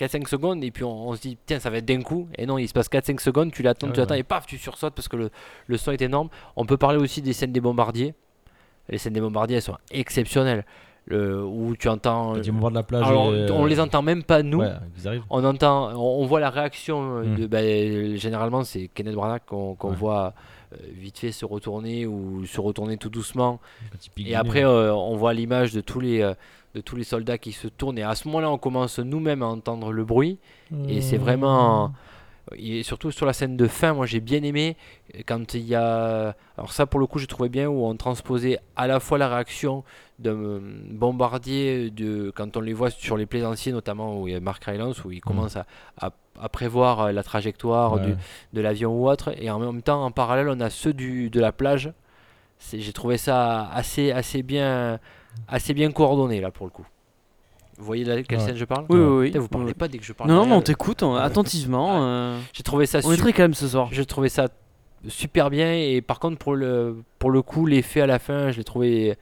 4-5 secondes et puis on, on se dit tiens ça va être d'un coup. Et non il se passe 4-5 secondes tu l'attends Ouais, tu l'attends ouais. et paf tu sursautes parce que le, le son est énorme. On peut parler aussi des scènes des bombardiers. Les scènes des bombardiers elles sont exceptionnelles le, où tu entends Quand ils vont voir de la plage. alors et, euh, on les entend même pas nous Ouais, ils arrivent. on entend on, on voit la réaction euh, Mm. de ben, généralement c'est Kenneth Branagh qu'on Ouais. voit euh, vite fait se retourner ou se retourner tout doucement et du après, euh, on voit l'image de tous les euh, de tous les soldats qui se tournent. Et à ce moment-là, on commence nous-mêmes à entendre le bruit. Et c'est vraiment. Et surtout sur la scène de fin, moi j'ai bien aimé euh, quand il y a. Alors, ça pour le coup, j'ai trouvé bien où on transposait à la fois la réaction d'un euh, bombardier, de, quand on les voit sur les plaisanciers, notamment où il y a Mark Rylance, où il commence à, à, à prévoir euh, la trajectoire Ouais. du, de l'avion ou autre. Et en même temps, en parallèle, on a ceux du, de la plage. J'ai trouvé ça assez, assez, bien, assez bien coordonné là pour le coup. Vous voyez de quelle Ouais. scène je parle Oui, oui, oui. Vous parlez Oui. pas dès que je parle. Non, non, on t'écoute attentivement. euh, J'ai trouvé ça On est très calme ce soir. j'ai trouvé ça super bien et par contre pour le pour le coup l'effet à la fin je l'ai trouvé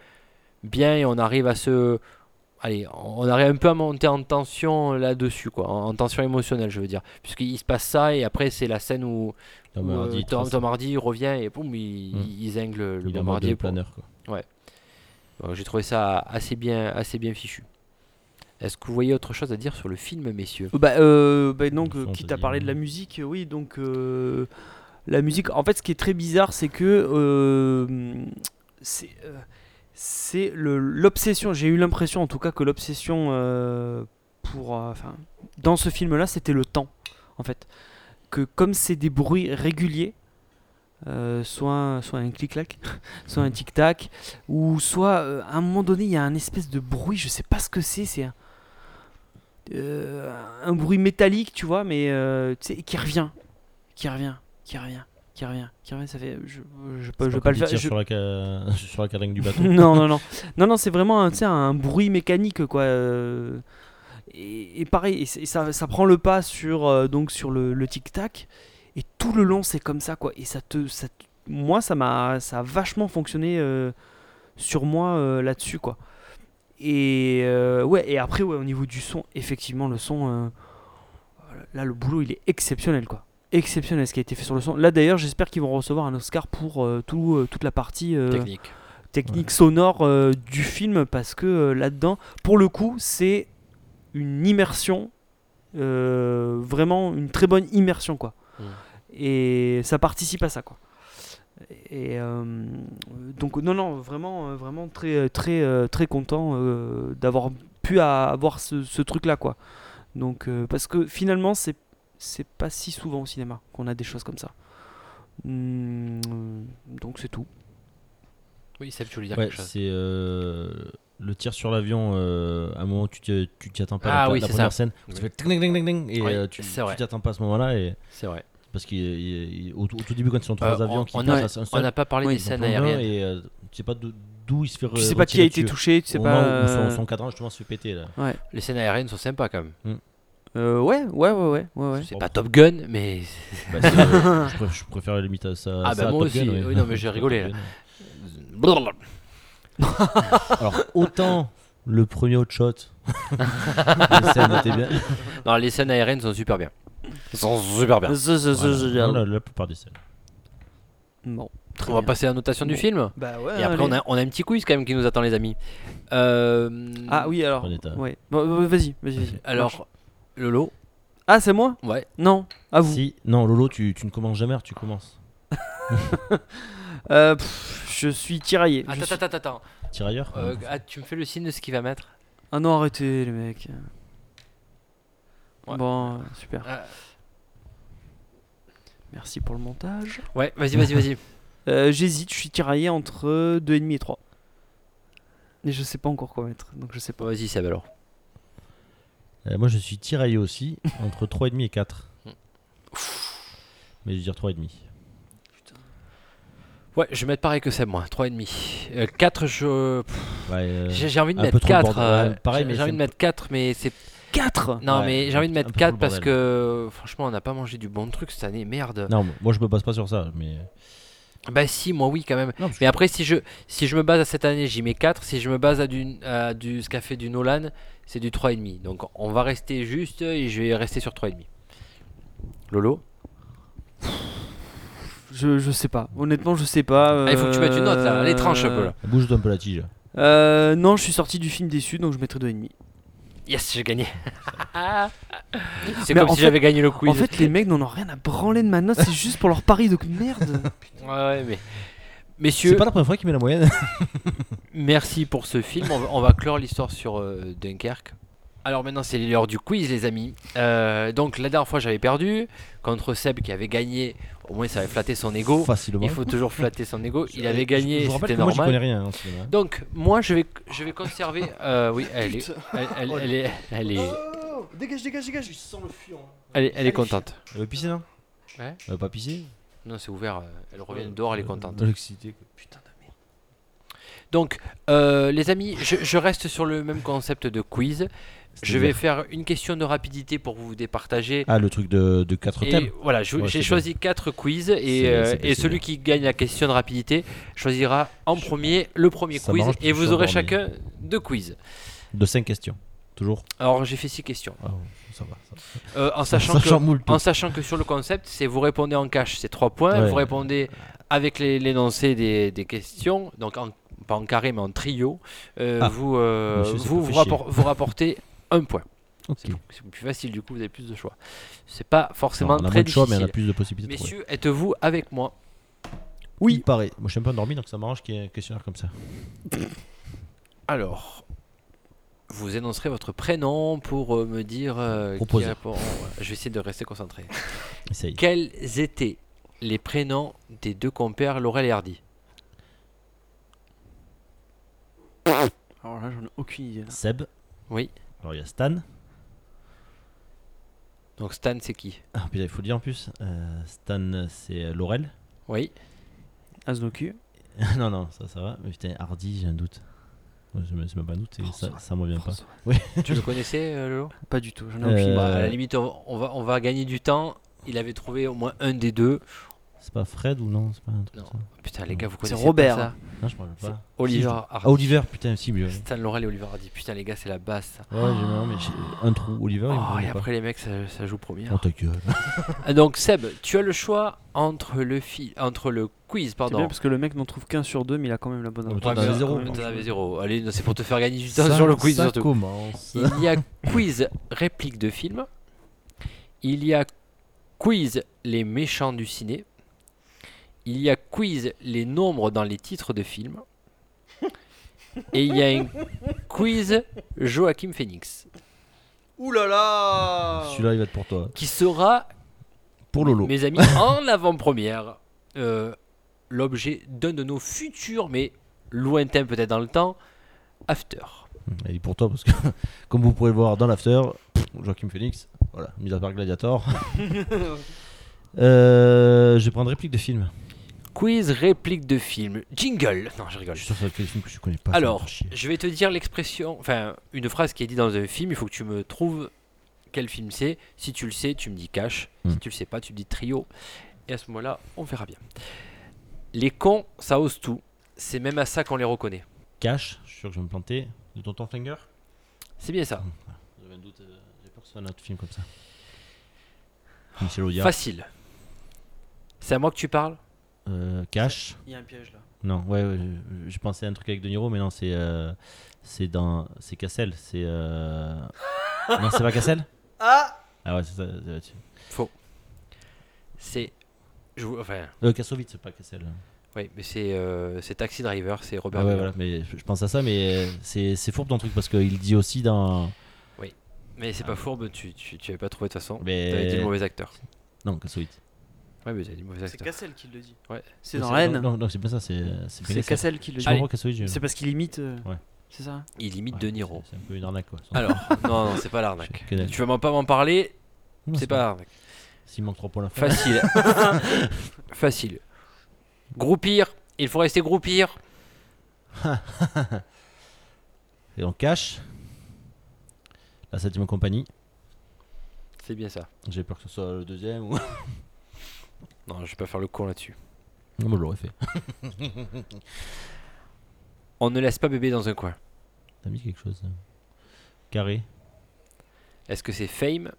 bien et on arrive à se allez on arrive un peu à monter en tension là-dessus quoi en, en tension émotionnelle je veux dire puisqu'il se passe ça et après c'est la scène où, Tom où, euh, Hardy, Tom, Tom Hardy revient et boum il, Mm. il zingle le, bombardier pour- planeur. Quoi. Donc, j'ai trouvé ça assez bien assez bien fichu est-ce que vous voyez autre chose à dire sur le film messieurs? Bah, euh, bah donc, euh, quitte à parler de la musique, euh, oui, donc euh, la musique. En fait, ce qui est très bizarre, c'est que euh, c'est euh, c'est l'obsession. J'ai eu l'impression, en tout cas, que l'obsession euh, pour, euh, enfin, dans ce film-là, c'était le temps, en fait. Que comme c'est des bruits réguliers. euh, soit, soit un clic-clac, soit un tic-tac, ou soit euh, à un moment donné il y a un espèce de bruit, je sais pas ce que c'est, c'est un, euh, un bruit métallique, tu vois, mais euh, tu sais, qui revient, qui revient, qui revient, qui revient, qui revient. Ça fait, je, je, peux- je pas pas le faire. je- Sur la, ca- sur la du bateau. non, non, non, non, non, c'est vraiment un, un bruit mécanique, quoi. euh, et, pareil, et c'est- et ça, ça prend le pas sur, euh, donc sur le, le tic-tac. Et tout le long, c'est comme ça, quoi. Et ça te. Ça, te- moi, ça m'a ça a vachement fonctionné sur moi là-dessus, quoi. Et euh, ouais, et après, ouais, au niveau du son, effectivement, le son. euh, là, le boulot, il est exceptionnel, quoi. Exceptionnel ce qui a été fait sur le son. Là, d'ailleurs, j'espère qu'ils vont recevoir un Oscar pour euh, tout, euh, toute la partie. euh, Technique. technique sonore euh, du film parce que euh, là-dedans, pour le coup, c'est une immersion, euh, vraiment une très bonne immersion quoi. Mm. Et ça participe à ça quoi. Et euh, donc non non vraiment euh, vraiment très très euh, très content euh, d'avoir pu avoir ce, ce truc là quoi. Donc euh, parce que finalement c'est c'est pas si souvent au cinéma qu'on a des choses comme ça. Hmm, donc c'est tout. Oui, Seb, tu voulais dire Ouais, quelque chose. c'est euh, le tir sur l'avion. euh, à un moment, tu t'y tu t'y attends pas. Ah la, oui, la c'est première ça. scène, Oui. fait ting, ting, ting, ting, et Oui, euh, tu tu t'y attends pas à ce moment-là. Et C'est vrai. Parce qu'il il- il- au, au tout début, quand ils sont trois Euh, avions on- qui on passent On n'a pas parlé des scènes aériennes. et euh, tu sais pas d'où il se fait. Tu sais pas qui a été touché, tu sais Au pas. où son, euh, son cadran justement se fait péter là. Les scènes aériennes sont sympas quand même. euh, ouais, ouais, ouais, ouais, ouais, ouais. C'est pas Top Gun, mais. Bah, euh, je, préfère, je préfère la limite à ça. Ah, ça bah, moi Top aussi. Gun, ouais. Oui, non, mais j'ai rigolé, là. Alors autant le premier hot shot, les scènes étaient bien. Non, les scènes aériennes sont super bien. Elles sont super bien. Voilà. Non, la, la plupart des scènes. Bon, très On va bien. passer à la notation du Bon. film. Bah ouais. Et après, on a, on a un petit quiz quand même qui nous attend, les amis. Euh, Ah oui, alors. En état. Ouais. Bon, euh, vas-y, vas-y, vas-y. Marche. Alors, Lolo. Ah, c'est moi Ouais. Non, à vous. Si, non, Lolo, tu, tu ne commences jamais, tu commences. Euh, pff, je suis tiraillé. Je Attends, suis- attends, attends, attends. Tirailleur Euh, ah, tu me fais le signe de ce qu'il va mettre Ah non, arrêtez, les mecs. Ouais. Bon, euh, super. Ah. Merci pour le montage. Ouais, vas-y, vas-y, vas-y. Euh, J'hésite, je suis tiraillé entre 2,5 et 3. Et je sais pas encore quoi mettre, donc je sais pas. Vas-y, Seb alors. Euh, Moi, je suis tiraillé aussi, entre 3,5 et 4. Hmm. Mais je vais dire 3,5. Ouais, je vais mettre pareil que Seb, moi. 3,5. Euh, 4, je. Ouais, euh, J'ai envie de mettre trop le 4. bordel. Ouais, pareil, mais j'ai envie de mettre 4, mais c'est. 4 Non, Ouais, mais j'ai envie de mettre un peu 4 trop le parce que franchement, on n'a pas mangé du bon truc cette année, merde. Non, moi, je me base pas sur ça. Mais... Bah, si, moi, oui, quand même. Non, Mais après, si je, si je me base à cette année, j'y mets 4. Si je me base à du, à du ce qu'a fait du Nolan, c'est du 3,5. Donc, on va rester juste et je vais rester sur 3,5. Lolo je, je sais pas. Honnêtement, je sais pas. Ah, Il faut que tu mettes une note là. Allez, tranche un peu là. Bouge un peu la tige. Euh, non, je suis sorti du film déçu, donc je mettrai 2,5. Yes, j'ai gagné. c'est Mais comme en si fait- j'avais gagné le quiz. En fait, les mecs n'en ont rien à branler de ma note, c'est juste pour leur pari de merde. Ouais, ouais, mais. C'est Messieurs, pas la première fois qu'il met la moyenne. merci pour ce film. On va, on va clore l'histoire sur euh, Dunkerque. Alors maintenant, c'est l'heure du quiz, les amis. Euh, donc, la dernière fois, j'avais perdu contre Seb qui avait gagné. Au moins, ça avait flatté son ego. Facilement. Il faut toujours flatter son ego. Il Je- avait gagné, c'était moi, connais normal. rien. en cinéma. Donc, moi, je vais, je vais conserver. euh, oui, elle est, elle, elle- elle est, elle est, dégage, dégage, dégage. Je sens le fion. elle est, elle est contente. Elle veut pisser, non Ouais. Elle veut pas pisser Non, c'est ouvert. euh, Elle revient dehors, elle est contente. Elle est excitée, quoi. Putain de merde. Donc, euh, les amis, je, je reste sur le même concept de quiz. Je vais faire une question de rapidité pour vous départager. Ah, le truc de, de 4 Et thèmes voilà, Ouais, j'ai choisi quatre quiz C'est- et, euh, et celui qui gagne la question de rapidité choisira en premier le premier Ça quiz et vous aurez chacun deux quiz. De 5 questions. Toujours. Alors j'ai fait six questions. Ah, ça va. Ça, Euh, en, sachant ça que, chamboule tout. en sachant que sur le concept, c'est vous répondez en cash, c'est trois points. Ouais. Vous répondez avec l'énoncé des, des questions, donc en- pas en carré mais en trio. Euh, Ah. vous, euh, rappor- vous rapportez un point. C'est plus facile du coup, vous avez plus de choix. C'est pas forcément Non, on a très moins de choix, mais on a plus de possibilités. de. Messieurs, êtes-vous avec moi? Oui. Il paraît. Moi, je suis un peu endormi, donc ça m'arrange qu'il y ait un questionnaire comme ça. Alors, vous énoncerez votre prénom pour euh, me dire euh, qui Proposez. répond. Je vais essayer de rester concentré. Essaye. Quels étaient les prénoms des deux compères Laurel et Hardy? Alors là, j'en ai aucune idée. là. Seb. Oui. Alors, il y a Stan. Donc Stan, c'est qui? Ah, putain, il faut le dire en plus. Euh, Stan, c'est euh, Laurel. Oui. Asnoku. non, non, ça, ça va. Mais putain, Hardy, j'ai un doute. Ouais, c'est même- c'est même pas un doute, c'est- ça, François. ça me revient pas. François. Tu le connaissais, euh, Lolo? Pas du tout, j'en ai Euh, aucune. Bah, À la limite, on on va, on va gagner du temps. Il avait trouvé au moins un des deux. C'est pas Fred ou non C'est pas un truc Non. Putain, les gars, vous C'est connaissez Robert. pas ça Non, je me rappelle pas. Oliver Hardy. Ah, Oliver, putain, si, mais ouais. Stan Laurel et Oliver Hardy. Putain, les gars, c'est la base. ça. Ouais, j'ai- non, mais j'ai un trou. Oliver, Oh, et pas. après, les mecs, ça, ça joue premier. Oh, ta gueule. Ah, Donc, Seb, tu as le choix entre le, fi- entre le quiz. C'est Pardon. bien parce que le mec n'en trouve qu'un sur deux, mais il a quand même la bonne réponse. t'en avais zéro. T'en avais zéro. Allez, c'est pour te faire gagner du temps Ça- sur le quiz ça surtout. commence. Il y a quiz réplique de film. Il y a quiz les méchants du ciné. Il y a quiz les nombres dans les titres de films. Et il y a un quiz Joachim Phoenix Ouh là là Celui-là, il va être pour toi. qui sera, Pour Lolo. mes amis, en avant-première, euh, l'objet d'un de nos futurs, mais lointains peut-être dans le temps, After. Il est pour toi parce que, comme vous pourrez le voir dans l'after, Joachim Phoenix, voilà, mis à part Gladiator. Euh, je vais prendre réplique de film. Quiz réplique de film. Jingle. Non, je rigole. Je suis sûr que ça être des films que je connais pas. ça me Alors, fait chier. je vais te dire l'expression, enfin, une phrase qui est dite dans un film. Il faut que tu me trouves quel film c'est. Si tu le sais, tu me dis cash. Si Hmm. tu le sais pas, tu me dis trio. Et à ce moment-là, on verra bien. Les cons, ça ose tout. C'est même à ça qu'on les reconnaît. Cash, je suis sûr que je vais me planter. De Tonton Finger C'est bien ça. J'avais un doute, euh, j'ai peur que ce soit un autre film comme ça. Michel Audiard. Facile. C'est à moi que tu parles? Euh, Cash. Il y a un piège là. Non, ouais, ouais, je- je pensais à un truc avec De Niro, mais non, c'est euh, c'est dans c'est Cassel, c'est euh... non, c'est pas Cassel Ah Ah ouais, c'est ça. c'est là-dessus. C'est. je vous- Enfin, Euh, Kassovitz, c'est pas Cassel. oui, mais c'est euh, c'est Taxi Driver, c'est Robert Ah ouais, voilà, mais je, je pense à ça, mais euh, c'est c'est fourbe ton truc parce qu'il dit aussi dans. Mais c'est pas fourbe, tu, tu, tu avais pas trouvé de toute façon. Mais- T'avais dit le mauvais acteur. Non, Kassovitz. Ouais, mais mauvais C'est. Cassel qui le dit. Ouais. C'est dans la haine. Non, non, c'est pas ça, c'est c'est C'est Cassel. Qui le dit. C'est parce qu'il imite. euh, Ouais. C'est ça Il imite Ouais, De Niro. C'est un peu une arnaque quoi. Alors, non, non, c'est pas l'arnaque. Tu vas m'en pas m'en parler, Non, c'est pas l'arnaque. S'il manque 3 points à la fin. Facile. Facile. Groupir, il faut rester groupir. Et on cache. La 7ème compagnie. C'est bien ça. J'ai peur que ce soit le deuxième ou. Non, je vais pas faire le con là-dessus. Moi je l'aurais fait. On ne laisse pas bébé dans un coin. T'as mis quelque chose. hein. Carré. Est-ce que c'est Fame?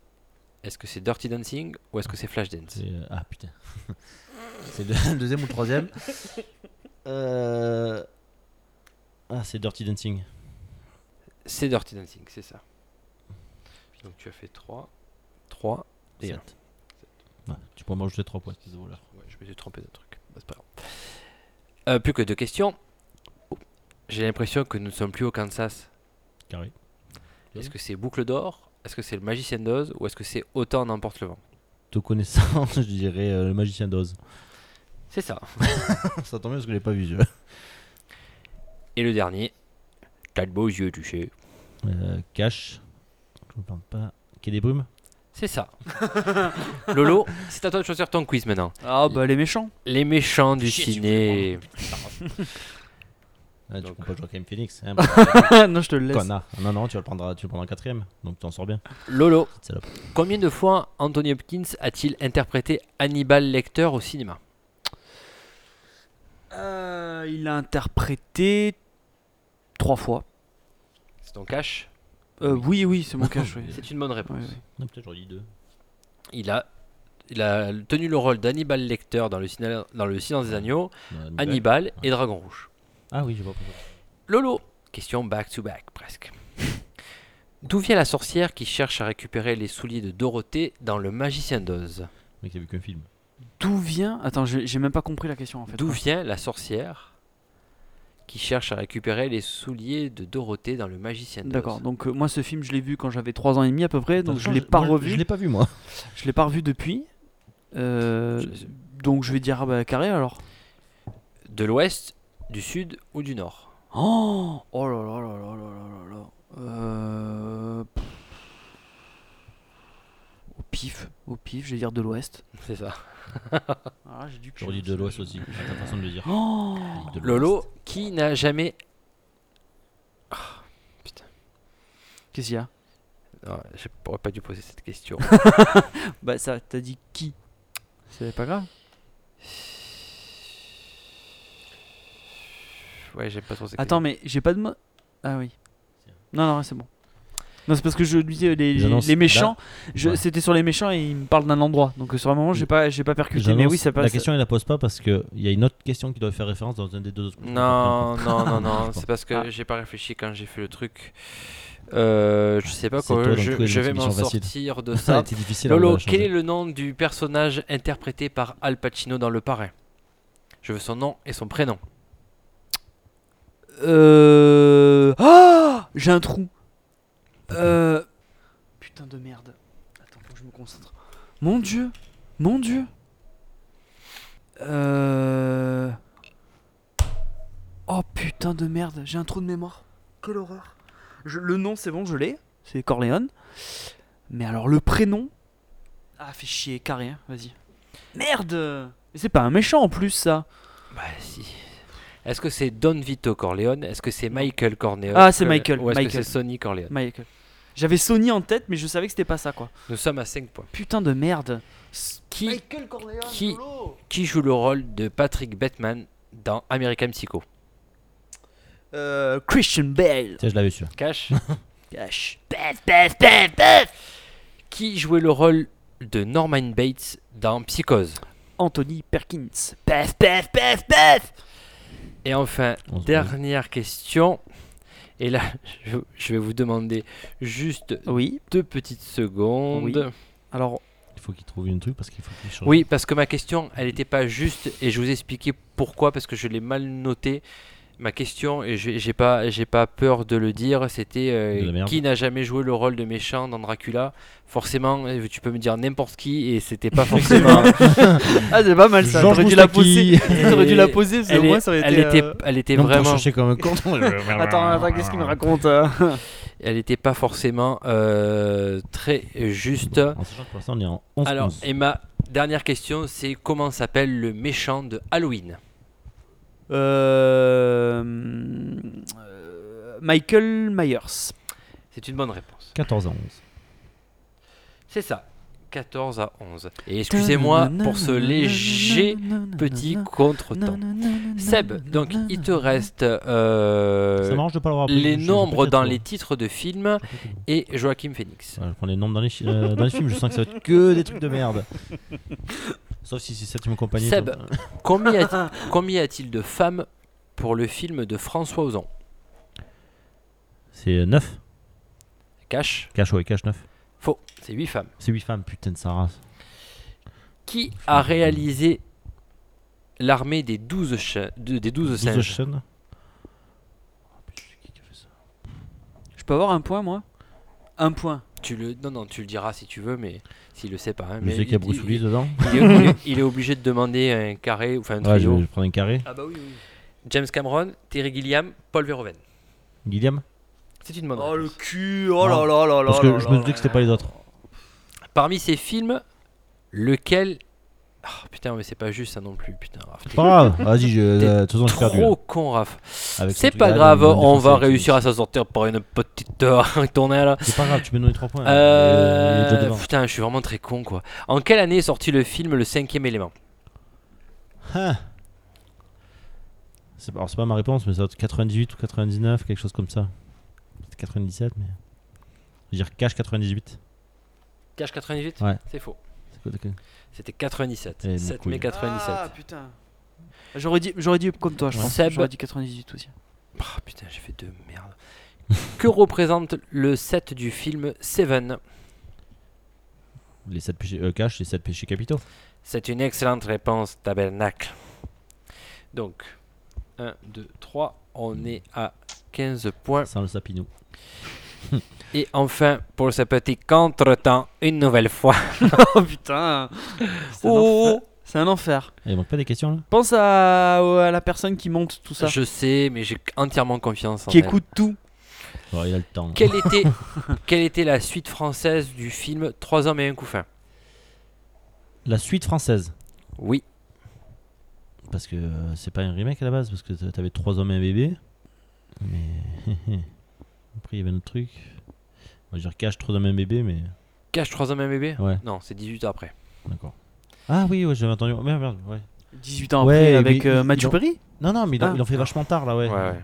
Est-ce que c'est Dirty Dancing? Ou est-ce que c'est Flashdance? C'est, euh, Ah putain. c'est le le deuxième ou le troisième Euh, Ah, c'est Dirty Dancing. C'est Dirty Dancing, c'est ça. Donc tu as fait 3. 3. Et un. Sept. Ouais, tu pourrais m'ajouter 3 points, espèce de voleur. Ouais, je me suis trompé d'un truc. Bah, c'est pas grave. Euh, plus que deux questions. J'ai l'impression que nous ne sommes plus au Kansas. Carré. Est-ce que c'est Boucle d'Or? Est-ce que c'est le Magicien d'Oz? Ou est-ce que c'est Autant n'emporte le vent? Te connaissant, je dirais euh, le magicien d'Oz. C'est ça. Ça tombe bien parce que je l'ai pas vu. Je... Et le dernier, T'as de beaux yeux, tu sais. Euh, cache. Je me plante pas. Quai des brumes C'est ça. Lolo, c'est à toi de choisir ton quiz maintenant. Ah bah les méchants. Les méchants du Chier, ciné. ah, Tu Donc- prends pas Joaquin Phoenix. Hein, non, je te le laisse. connard. Non, non, tu vas le prendre, tu vas le prendre en quatrième. Donc tu en sors bien. Lolo, salope. combien de fois Anthony Hopkins a-t-il interprété Hannibal Lecter au cinéma? Euh, il a interprété trois fois. C'est ton cash? Euh, oui, oui, c'est mon cash. oui. C'est une bonne réponse. Ouais, ouais. Non, peut-être j'aurais dit deux. Il a, il a tenu le rôle d'Hannibal Lecter dans le, ciné- dans le Silence des Agneaux, Hannibal et Dragon Rouge. Ah oui, je vois. Lolo, question back to back presque. D'où vient la sorcière qui cherche à récupérer les souliers de Dorothée dans Le Magicien d'Oz? Mec, t'as vu qu'un film. D'où vient Attends, j'ai j'ai même pas compris la question en fait. D'où vient la sorcière qui cherche à récupérer les souliers de Dorothée dans Le Magicien d'Oz. D'accord, donc euh, moi ce film je l'ai vu quand j'avais 3 ans et demi à peu près, donc je ne l'ai pas revu. Je l'ai pas vu moi. Je l'ai pas revu depuis. Euh, donc je vais dire ah bah, carré alors. De l'ouest, du sud ou du nord? Oh, oh là là là là là là là. Euh... Au pif, au pif, je vais dire de l'ouest. C'est ça. Ah, j'ai dû J'aurais dit de l'Ouest aussi. à ta façon de le dire. Oh De. Lolo, qui n'a jamais Qu'est-ce qu'il y a? Non, je pourrais pas dû poser cette question. Bah ça, t'as dit qui? C'est pas grave. ouais, j'aime pas trop cette Attends, mais j'ai pas de mot. Ah oui. Non, non, c'est bon. Non, c'est parce que je lui disais les, Les méchants. ouais. C'était sur les méchants et il me parle d'un endroit. Donc euh, sur un moment, j'ai pas, j'ai pas percuté. Mais oui, ça passe. La question, il la pose pas parce qu'il y a une autre question qui doit faire référence dans un des deux autres. Non, non, non, non, c'est parce que Ah. j'ai pas réfléchi quand j'ai fait le truc. Euh, je sais pas quoi, toi, je, vais m'en sortir de Ça a ça. été difficile. Lolo, quel est le nom du personnage interprété par Al Pacino dans Le Parrain? Je veux son nom et son prénom. Euh. Ah J'ai un trou. Euh. Putain de merde. Attends, faut que je me concentre. Mon dieu. Mon dieu. Euh. Oh putain de merde. J'ai un trou de mémoire. Quelle horreur. Je- Le nom, c'est bon, je l'ai. C'est Corleone. Mais alors, le prénom? Ah, fait chier, carré, hein, vas-y. Merde Mais c'est pas un méchant en plus, ça. Bah si. Est-ce que c'est Don Vito Corleone? Est-ce que c'est Michael Corleone Ah, c'est Michael, Ou est-ce que Michael. c'est Sonny Corleone? Michael. J'avais Sony en tête, mais je savais que c'était pas ça, quoi. Nous sommes à 5 points. Putain de merde. Qui, qui, qui joue le rôle de Patrick Bateman dans American Psycho? Euh, Christian Bale. Tiens, je l'avais su. Cash Cash. Qui jouait le rôle de Norman Bates dans Psychose? Anthony Perkins. Paf, paf, paf, paf. Et enfin, dernière question. Et là, je, je vais vous demander juste Oui. deux petites secondes. Oui. Alors, Il faut qu'il trouve une truc parce qu'il faut qu'il change. Oui, parce que ma question, elle n'était pas juste et je vous ai expliqué pourquoi, parce que je l'ai mal noté. Ma question, et j'ai j'ai pas, j'ai pas peur de le dire, c'était euh, qui n'a jamais joué le rôle de méchant dans Dracula? Forcément, euh, tu peux me dire n'importe qui et c'était pas forcément. ah, c'est pas mal ça. T'aurais dû la poser. T'aurais dû la poser, parce que elle, au moins est- ça aurait elle été. était, euh, elle était vraiment, comme un. Attends, attends, qu'est-ce qu'il me raconte elle était pas forcément euh, très juste. En sachant que pour l'instant, on est en 11 Alors, et ma dernière question, c'est comment s'appelle le méchant de Halloween? Michael Myers. C'est une bonne réponse. 14 à 11. C'est ça. 14 à 11. Et excusez-moi pour ce léger petit contretemps. Seb, donc il te reste euh, les nombres dans les titres de films et Joachim Phoenix. Ouais, je prends les nombres dans les, euh, dans les films, je sens que ça va être que des trucs de merde. Sauf si c'est ça qui me compagnie. Seb. Combien y a- combien a-t-il de femmes pour le film de François Ozon C'est 9. Cash Cash, ouais, cash 9. Faux, c'est 8 femmes. C'est 8 femmes, putain de sa race. Qui a réalisé l'armée des 12, cha- de- des 12 12 singes? chaînes. Je peux avoir un point, moi? Un point. Tu le, Non, non, tu le diras si tu veux, mais s'il le sait pas. hein, Je mais sais qu'il y a il- Bruce il- Willis dedans. il, est, il est- il est obligé de demander un carré, enfin un Ouais, je trio. vais prendre un carré. Ah bah oui, oui. James Cameron, Terry Gilliam, Paul Verhoeven. Guillaume C'est une bonne Oh le cul, oh là là là là. Parce que là je me là doutais que c'était pas les autres. Parmi ces films, lequel. Ah, putain, mais c'est pas juste ça non plus. Putain, Raph, Pas grave, vas-y, je, euh, façon, je suis perdu. trop là. con, Raph. C'est pas grave, on va réussir à s'en sortir par une petite heure tournée là. C'est pas grave, tu peux donner 3 points. hein. Euh, putain, je suis vraiment très con quoi. En quelle année est sorti le film Le cinquième élément? Hein. C'est pas, alors, c'est pas ma réponse, mais ça doit être 98 ou 99, quelque chose comme ça. C'est 97, mais. Je veux dire cash 98. Cash 98 Ouais. C'est faux. C'est quoi, C'était 97. Eh, mon 7 couille. mai 97. Ah putain. J'aurais dit, j'aurais dit comme toi, je Ouais. pense. Seb. J'aurais dit 98 aussi. Ah, putain, j'ai fait deux merde. que représente le set du film Seven? Les 7 péchés. Euh, cash, les 7 péchés capitaux. C'est une excellente réponse, Tabernacle. Donc, 1, 2, 3, on est à 15 points. Sans le sapinou. Et enfin, pour ce petit contretemps, une nouvelle fois. oh putain. C'est un, Oh. enfer. C'est un enfer. Il manque pas des questions là? Pense à, à la personne qui monte tout ça, Je sais, mais j'ai entièrement confiance en qui elle. écoute tout. Oh, Il a le temps. Quelle était, quelle était la suite française du film Trois hommes et un couffin? La suite française? Oui. Parce que euh, c'est pas un remake à la base, parce que t'a- t'avais 3 hommes et un bébé. Mais. Après, il y avait un autre truc. On va dire cache trop dans un bébé, mais. Cache 3 hommes et un bébé? Ouais. Non, c'est 18 ans après. D'accord. Ah oui, ouais, j'avais entendu. Merde, merde, ouais. 18 ans Ouais, après mais avec euh, ils- Mathieu ils ont- Perry? Non, non, mais en- Ah. ils l'ont fait vachement tard là, ouais. Ouais, ouais.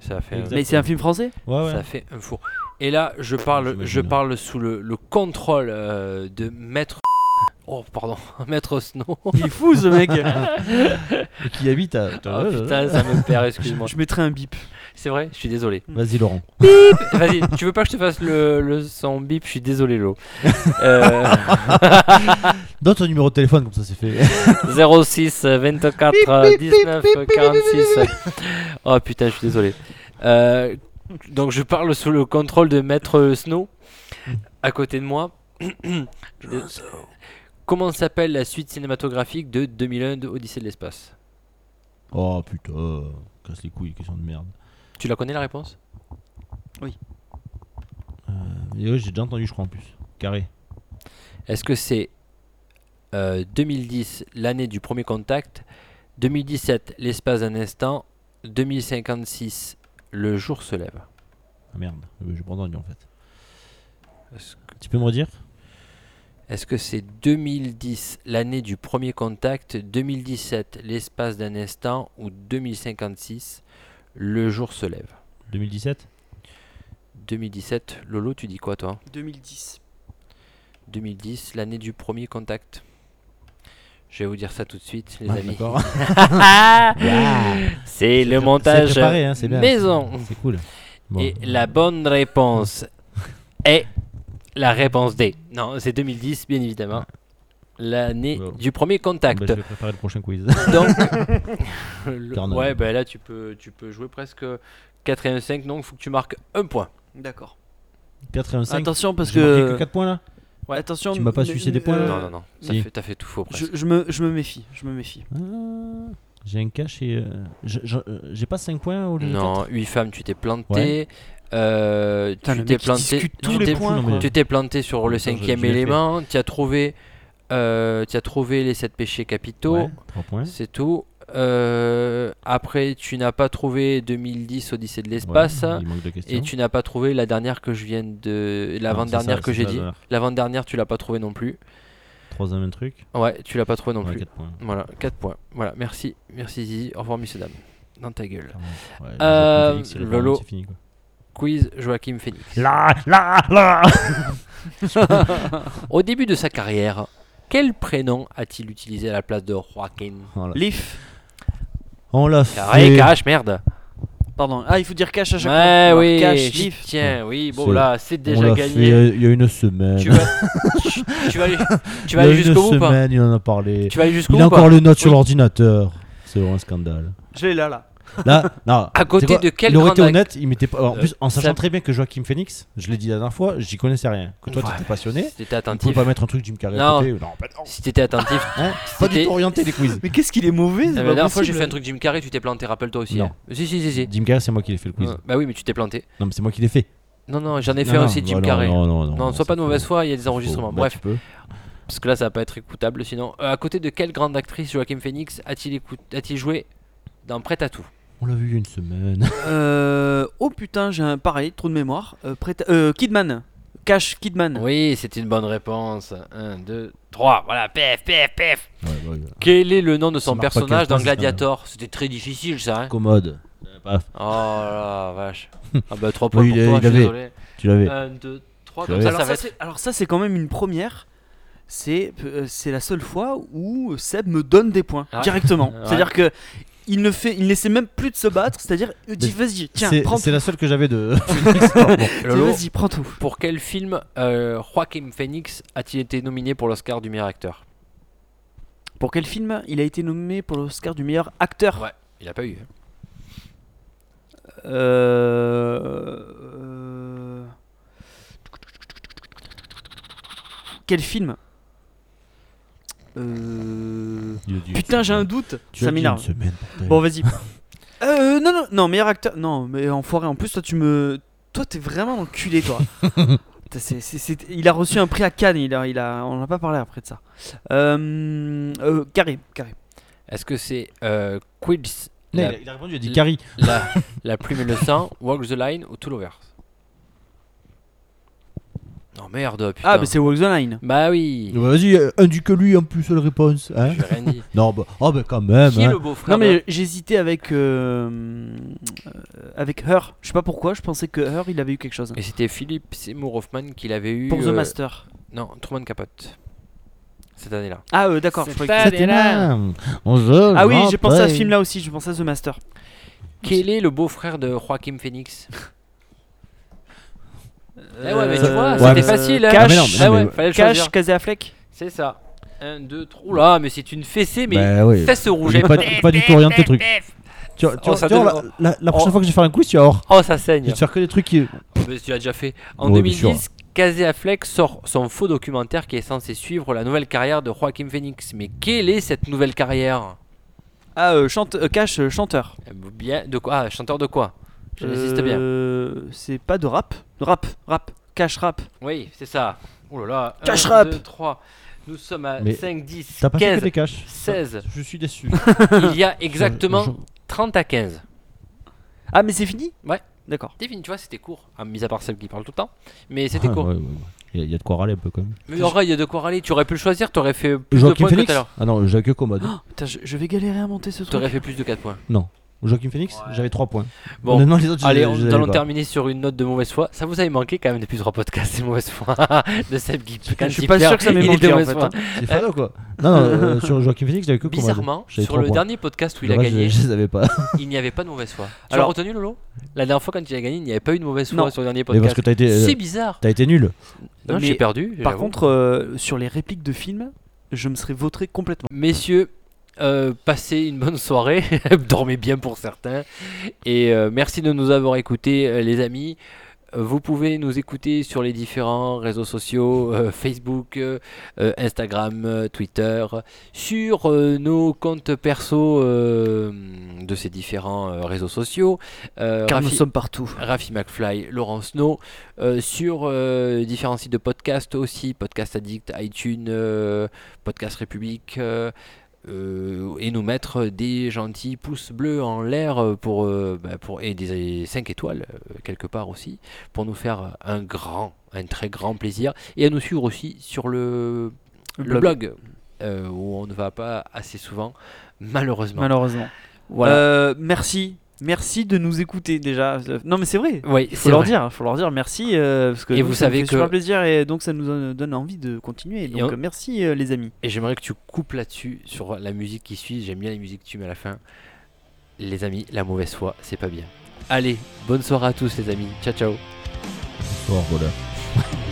Ça a fait, Exact. Mais c'est un film français? Ouais, ouais. ça fait un four. Et là, je parle, J'imagine. je parle sous le, le contrôle euh, de Maître. Oh, pardon, Maître Snow. Il est fou ce mec qui habite à. Oh putain, ça me perd, excuse-moi. Je mettrai un bip. C'est vrai, je suis désolé. Vas-y, Laurent. Vas-y, tu veux pas que je te fasse le, le son bip? Je suis désolé, Lo. Euh, Donne ton numéro de téléphone, comme ça c'est fait. 06 24 19 46. Oh putain, je suis désolé. Euh, donc je parle sous le contrôle de Maître Snow à côté de moi. Comment s'appelle la suite cinématographique de 2001 de Odyssée de l'espace? Oh putain. Casse les couilles, question de merde. Tu la connais la réponse? Et ouais, j'ai déjà entendu, je crois, en plus. Carré. Est-ce que c'est euh, 2010, l'année du premier contact? 2017, l'espace d'un instant. 2056, le jour se lève. Ah merde, Euh, j'ai pas entendu en fait. Est-ce que- Tu peux me redire? Est-ce que c'est 2010, l'année du premier contact, 2017, l'espace d'un instant, ou 2056, le jour se lève 2017 2017, Lolo, tu dis quoi toi? 2010. 2010, l'année du premier contact. Je vais vous dire ça tout de suite, les Ah, amis. D'accord. C'est le C'est montage préparé, hein, c'est bien. maison. C'est cool. Bon. Et la bonne réponse est la réponse D. Non, c'est 2010, bien évidemment. L'année du premier contact. Bah, je vais préparer le prochain quiz. Donc, le- ouais, bah là tu peux, tu peux jouer presque 4 et un 5, donc il faut que tu marques un point. D'accord. 85. Attention parce J'ai marqué que. que 4 points là Ouais, attention. Tu m'as pas sucé des points, là euh, non, non, non, t'as si. fait, t'as fait tout faux presque. Je, je me, je me méfie, je me méfie. Ah, J'ai un cache et. euh, euh, J'ai pas 5 points au lieu de Non, quatre 8 femmes, tu t'es planté. Euh, Putain, tu t'es planté. tu t'es- planté sur le cinquième élément. Tu as trouvé, euh, tu as trouvé les 7 péchés capitaux. Ouais, 3 points. C'est tout. Euh, après, tu n'as pas trouvé 2010 Odyssée de l'espace. Ouais. Et tu n'as pas trouvé la dernière que je viens de. L'avant-dernière ça, que j'ai dit. la dernière. L'avant-dernière, tu l'as pas trouvé non plus. Troisième truc. Ouais, tu l'as pas trouvé non Ouais, plus. 4 points. Voilà, 4 points. Voilà, merci. Merci Zizi. Au revoir, messieurs, dames. Dans ta gueule. Ouais, Euh, Phoenix, Lolo. fini, quoi. Quiz Joachim Phoenix. Là, là, là Au début de sa carrière, quel prénom a-t-il utilisé à la place de Joaquin Voilà. Leaf. On l'a Carré, fait. cache, merde. Pardon. Ah, il faut dire cash à chaque fois. Ouais, Alors, oui. Cash, j'y Leaf. Tiens, oui, bon C'est- là, c'est On déjà l'a gagné. fait euh, il y a une semaine. Tu vas, tu, tu vas aller, tu vas il y a une jusqu'au bout ou pas semaine, il en a parlé. Tu vas aller jusqu'au Il bout a ou pas encore le note sur Oui. l'ordinateur. C'est vraiment un scandale. Je l'ai là, là. Là, non. À côté tu quoi, de quel Il aurait été honnête, il m'était pas. En Euh, plus, en sachant ça- très bien que Joachim Phoenix, je l'ai dit la dernière fois, j'y connaissais rien. Que toi, Ouais. t'étais passionné. Si t'étais Tu pouvais attentif. pas mettre un truc Jim Carrey à côté. Non, bah non. Si t'étais attentif. Hein pas du tout orienté les quiz. Mais qu'est-ce qu'il est mauvais c'est La dernière fois, j'ai fait un truc Jim Carrey, tu t'es planté, rappelle-toi aussi. Non. hein. Si, si, si, si. Jim Carrey, c'est moi qui l'ai fait le quiz. Ouais, Bah oui, mais tu t'es planté. Non, mais c'est moi qui l'ai fait. Non, non, j'en ai fait aussi Jim non, Carrey. Non, non, non. Non, sois pas de mauvaise foi, il y a des enregistrements. Bah, Bref, tu parce que là, ça va pas être écoutable sinon. Euh, à côté de quelle grande actrice Joachim Phoenix a-t-il écout... a-t-il joué dans Prêt à tout? On l'a vu il y a une semaine. Euh, oh putain, j'ai un pareil, trou de mémoire. Euh, euh, Kidman. Cash Kidman. Oui, c'est une bonne réponse. 1, 2, 3. Voilà, pef, pef, pef. Ouais, ouais, ouais. Quel est le nom de son Ça pas personnage 15 dans points, c'est pas Gladiator? C'était très difficile ça. Hein Commode. Euh, paf, oh la vache. Ah bah 3 points Oui, pour toi, il je suis avait- désolé. tu l'avais. 1, 2, 3. Tu Comme l'avais. ça, alors, ça va ça, être. c'est- alors ça, c'est quand même une première. C'est euh, c'est la seule fois où Seb me donne des points Ouais. directement. Ouais. C'est-à-dire que il ne fait, il ne laissait même plus de se battre. C'est-à-dire, il dit vas-y, tiens, prends c'est tout. la seule que j'avais de Phoenix. Vas-y, prends tout. pour quel film euh, Joaquin Phoenix a-t-il été nominé pour l'Oscar du meilleur acteur? Pour quel film il a été nommé pour l'Oscar du meilleur acteur? Ouais, il a pas eu. Euh, euh, Quel film? Euh, Putain, j'ai un doute. Tu Ça m'énerve. Bon, vas-y. euh, non, non, non, meilleur acteur. Non, mais enfoiré. En plus, toi, tu me. Toi, t'es vraiment enculé, toi. Putain, c'est- c'est- c'est- Il a reçu un prix à Cannes. Il a, il a... On n'a pas parlé après de ça. Euh, euh, carré, carré. Est-ce que c'est euh, la, il, a, il a répondu, il a dit Carrie. la, la plume et le sang, Walk the Line ou Two Lovers Non merde, putain. Ah, mais c'est Walk the Line. Bah oui. Vas-y, euh, indique lui en plus la réponse. Hein J'ai rien dit. non, bah, oh, bah quand même. Qui est hein. le beau-frère Non, mais j'hésitais avec. euh, euh, avec Her. Je sais pas pourquoi, je pensais que Her, il avait eu quelque chose. Et c'était Philippe Seymour Hoffman qui l'avait eu. Pour The euh, Master. Non, Truman Capote. Cette année-là. Ah, euh, d'accord. je Cette croyais que- C'était se Ah oui, j'ai pensé à ce film-là aussi, je pensais à The Master. Quel est le beau-frère de Joaquin Phoenix? Eh ouais, mais tu Euh, vois, ouais, c'était facile. Hein. Cash, Ah, mais non, mais- Ah ouais, mais- fallait le Cash, choisir. C'est ça. 1, 2, 3. Oula, mais c'est une fessée, mais Bah oui. fesse rouge. J'ai pas, pas du tout rien de tes trucs. Tu, vois- tu Oh, vois- ça tu vois, donne- la, la- la prochaine Oh. fois que je vais faire un quiz, tu vas voir. Oh, ça Je saigne. vais te faire que des trucs qui. Mais tu l'as déjà fait. En Ouais, bien sûr. 2010, Casey Affleck sort son faux documentaire qui est censé suivre la nouvelle carrière de Joaquin Phoenix. Mais quelle est cette nouvelle carrière? Ah, euh, chante, euh, Cash, euh, chanteur. Euh, Bien, de quoi? Ah, chanteur de quoi? J'insiste bien. Euh, C'est pas de rap rap, rap, Cash rap. Oui, c'est ça. Oh là là. Cash 1, rap. 2, 3. Nous sommes à Mais 5, 10, T'as pas fait 15, que des caches 16. Je suis déçu. Il y a exactement Je- 30 à 15. Ah, mais c'est fini? Ouais. D'accord. T'es fini, tu vois, c'était court. Ah, mis à part celle qui parle tout le temps. Mais c'était Ouais, court. ouais, ouais, ouais. Il y, a- il y a de quoi râler un peu quand même. Mais Aura, il y a de quoi râler. Tu aurais pu le choisir, t'aurais fait plus de Joaquin points que tout à l'heure. Ah non, j'ai que commode. Putain, je, je vais galérer à monter ce truc. T'aurais fait plus de 4 points. Joaquin Phoenix, j'avais 3 points. Bon, Honnêtement, les autres, allez, nous allons pas. terminer sur une note de mauvaise foi. Ça vous avait manqué quand même depuis 3 podcasts, c'est mauvaise foi de Seb Guy. Je suis pas sûr que ça m'ait Il est manqué, en fait, hein. C'est fado quoi. Non, non, euh, sur Joaquin Phoenix, j'avais que. Bizarrement, J'avais sur le points. dernier podcast où il a gagné, Je, je les pas. il n'y avait pas de mauvaise foi. Tu Alors- as retenu Lolo? La dernière fois quand il a gagné, il n'y avait pas eu de mauvaise foi Non. sur le dernier Mais podcast. parce que t'as été, euh, C'est bizarre. t'as été nul. Non, j'ai perdu. Par contre, euh, sur les répliques de films, je me serais vautré complètement. Messieurs, euh, passez une bonne soirée, dormez bien pour certains, et euh, merci de nous avoir écoutés, euh, les amis. Vous pouvez nous écouter sur les différents réseaux sociaux, euh, Facebook, euh, Instagram, euh, Twitter, sur nos comptes perso de ces différents réseaux sociaux. Car nous Rafi- sommes partout. Rafi McFly, Laurence No, euh, sur différents sites de podcast aussi, Podcast Addict, iTunes, Podcast République, euh, et nous mettre des gentils pouces bleus en l'air pour, euh, bah, pour, et des 5 étoiles euh, quelque part aussi, pour nous faire un grand, un très grand plaisir, et à nous suivre aussi sur le, le blog, euh, où on ne va pas assez souvent, malheureusement. Malheureusement. Voilà. Euh, merci. Merci de nous écouter déjà. Non mais c'est vrai. oui, Il faut c'est leur vrai. dire, faut leur dire merci euh, parce que Et nous, vous ça nous savez fait que- super plaisir et donc ça nous donne- envie de continuer. Et Donc on- merci euh, les amis. Et j'aimerais que tu coupes là-dessus, sur la musique qui suit. J'aime bien les musiques que tu mets à la fin. Les amis, la mauvaise foi, c'est pas bien. Allez, bonne soirée à tous les amis. Ciao ciao. Bonsoir, voleur.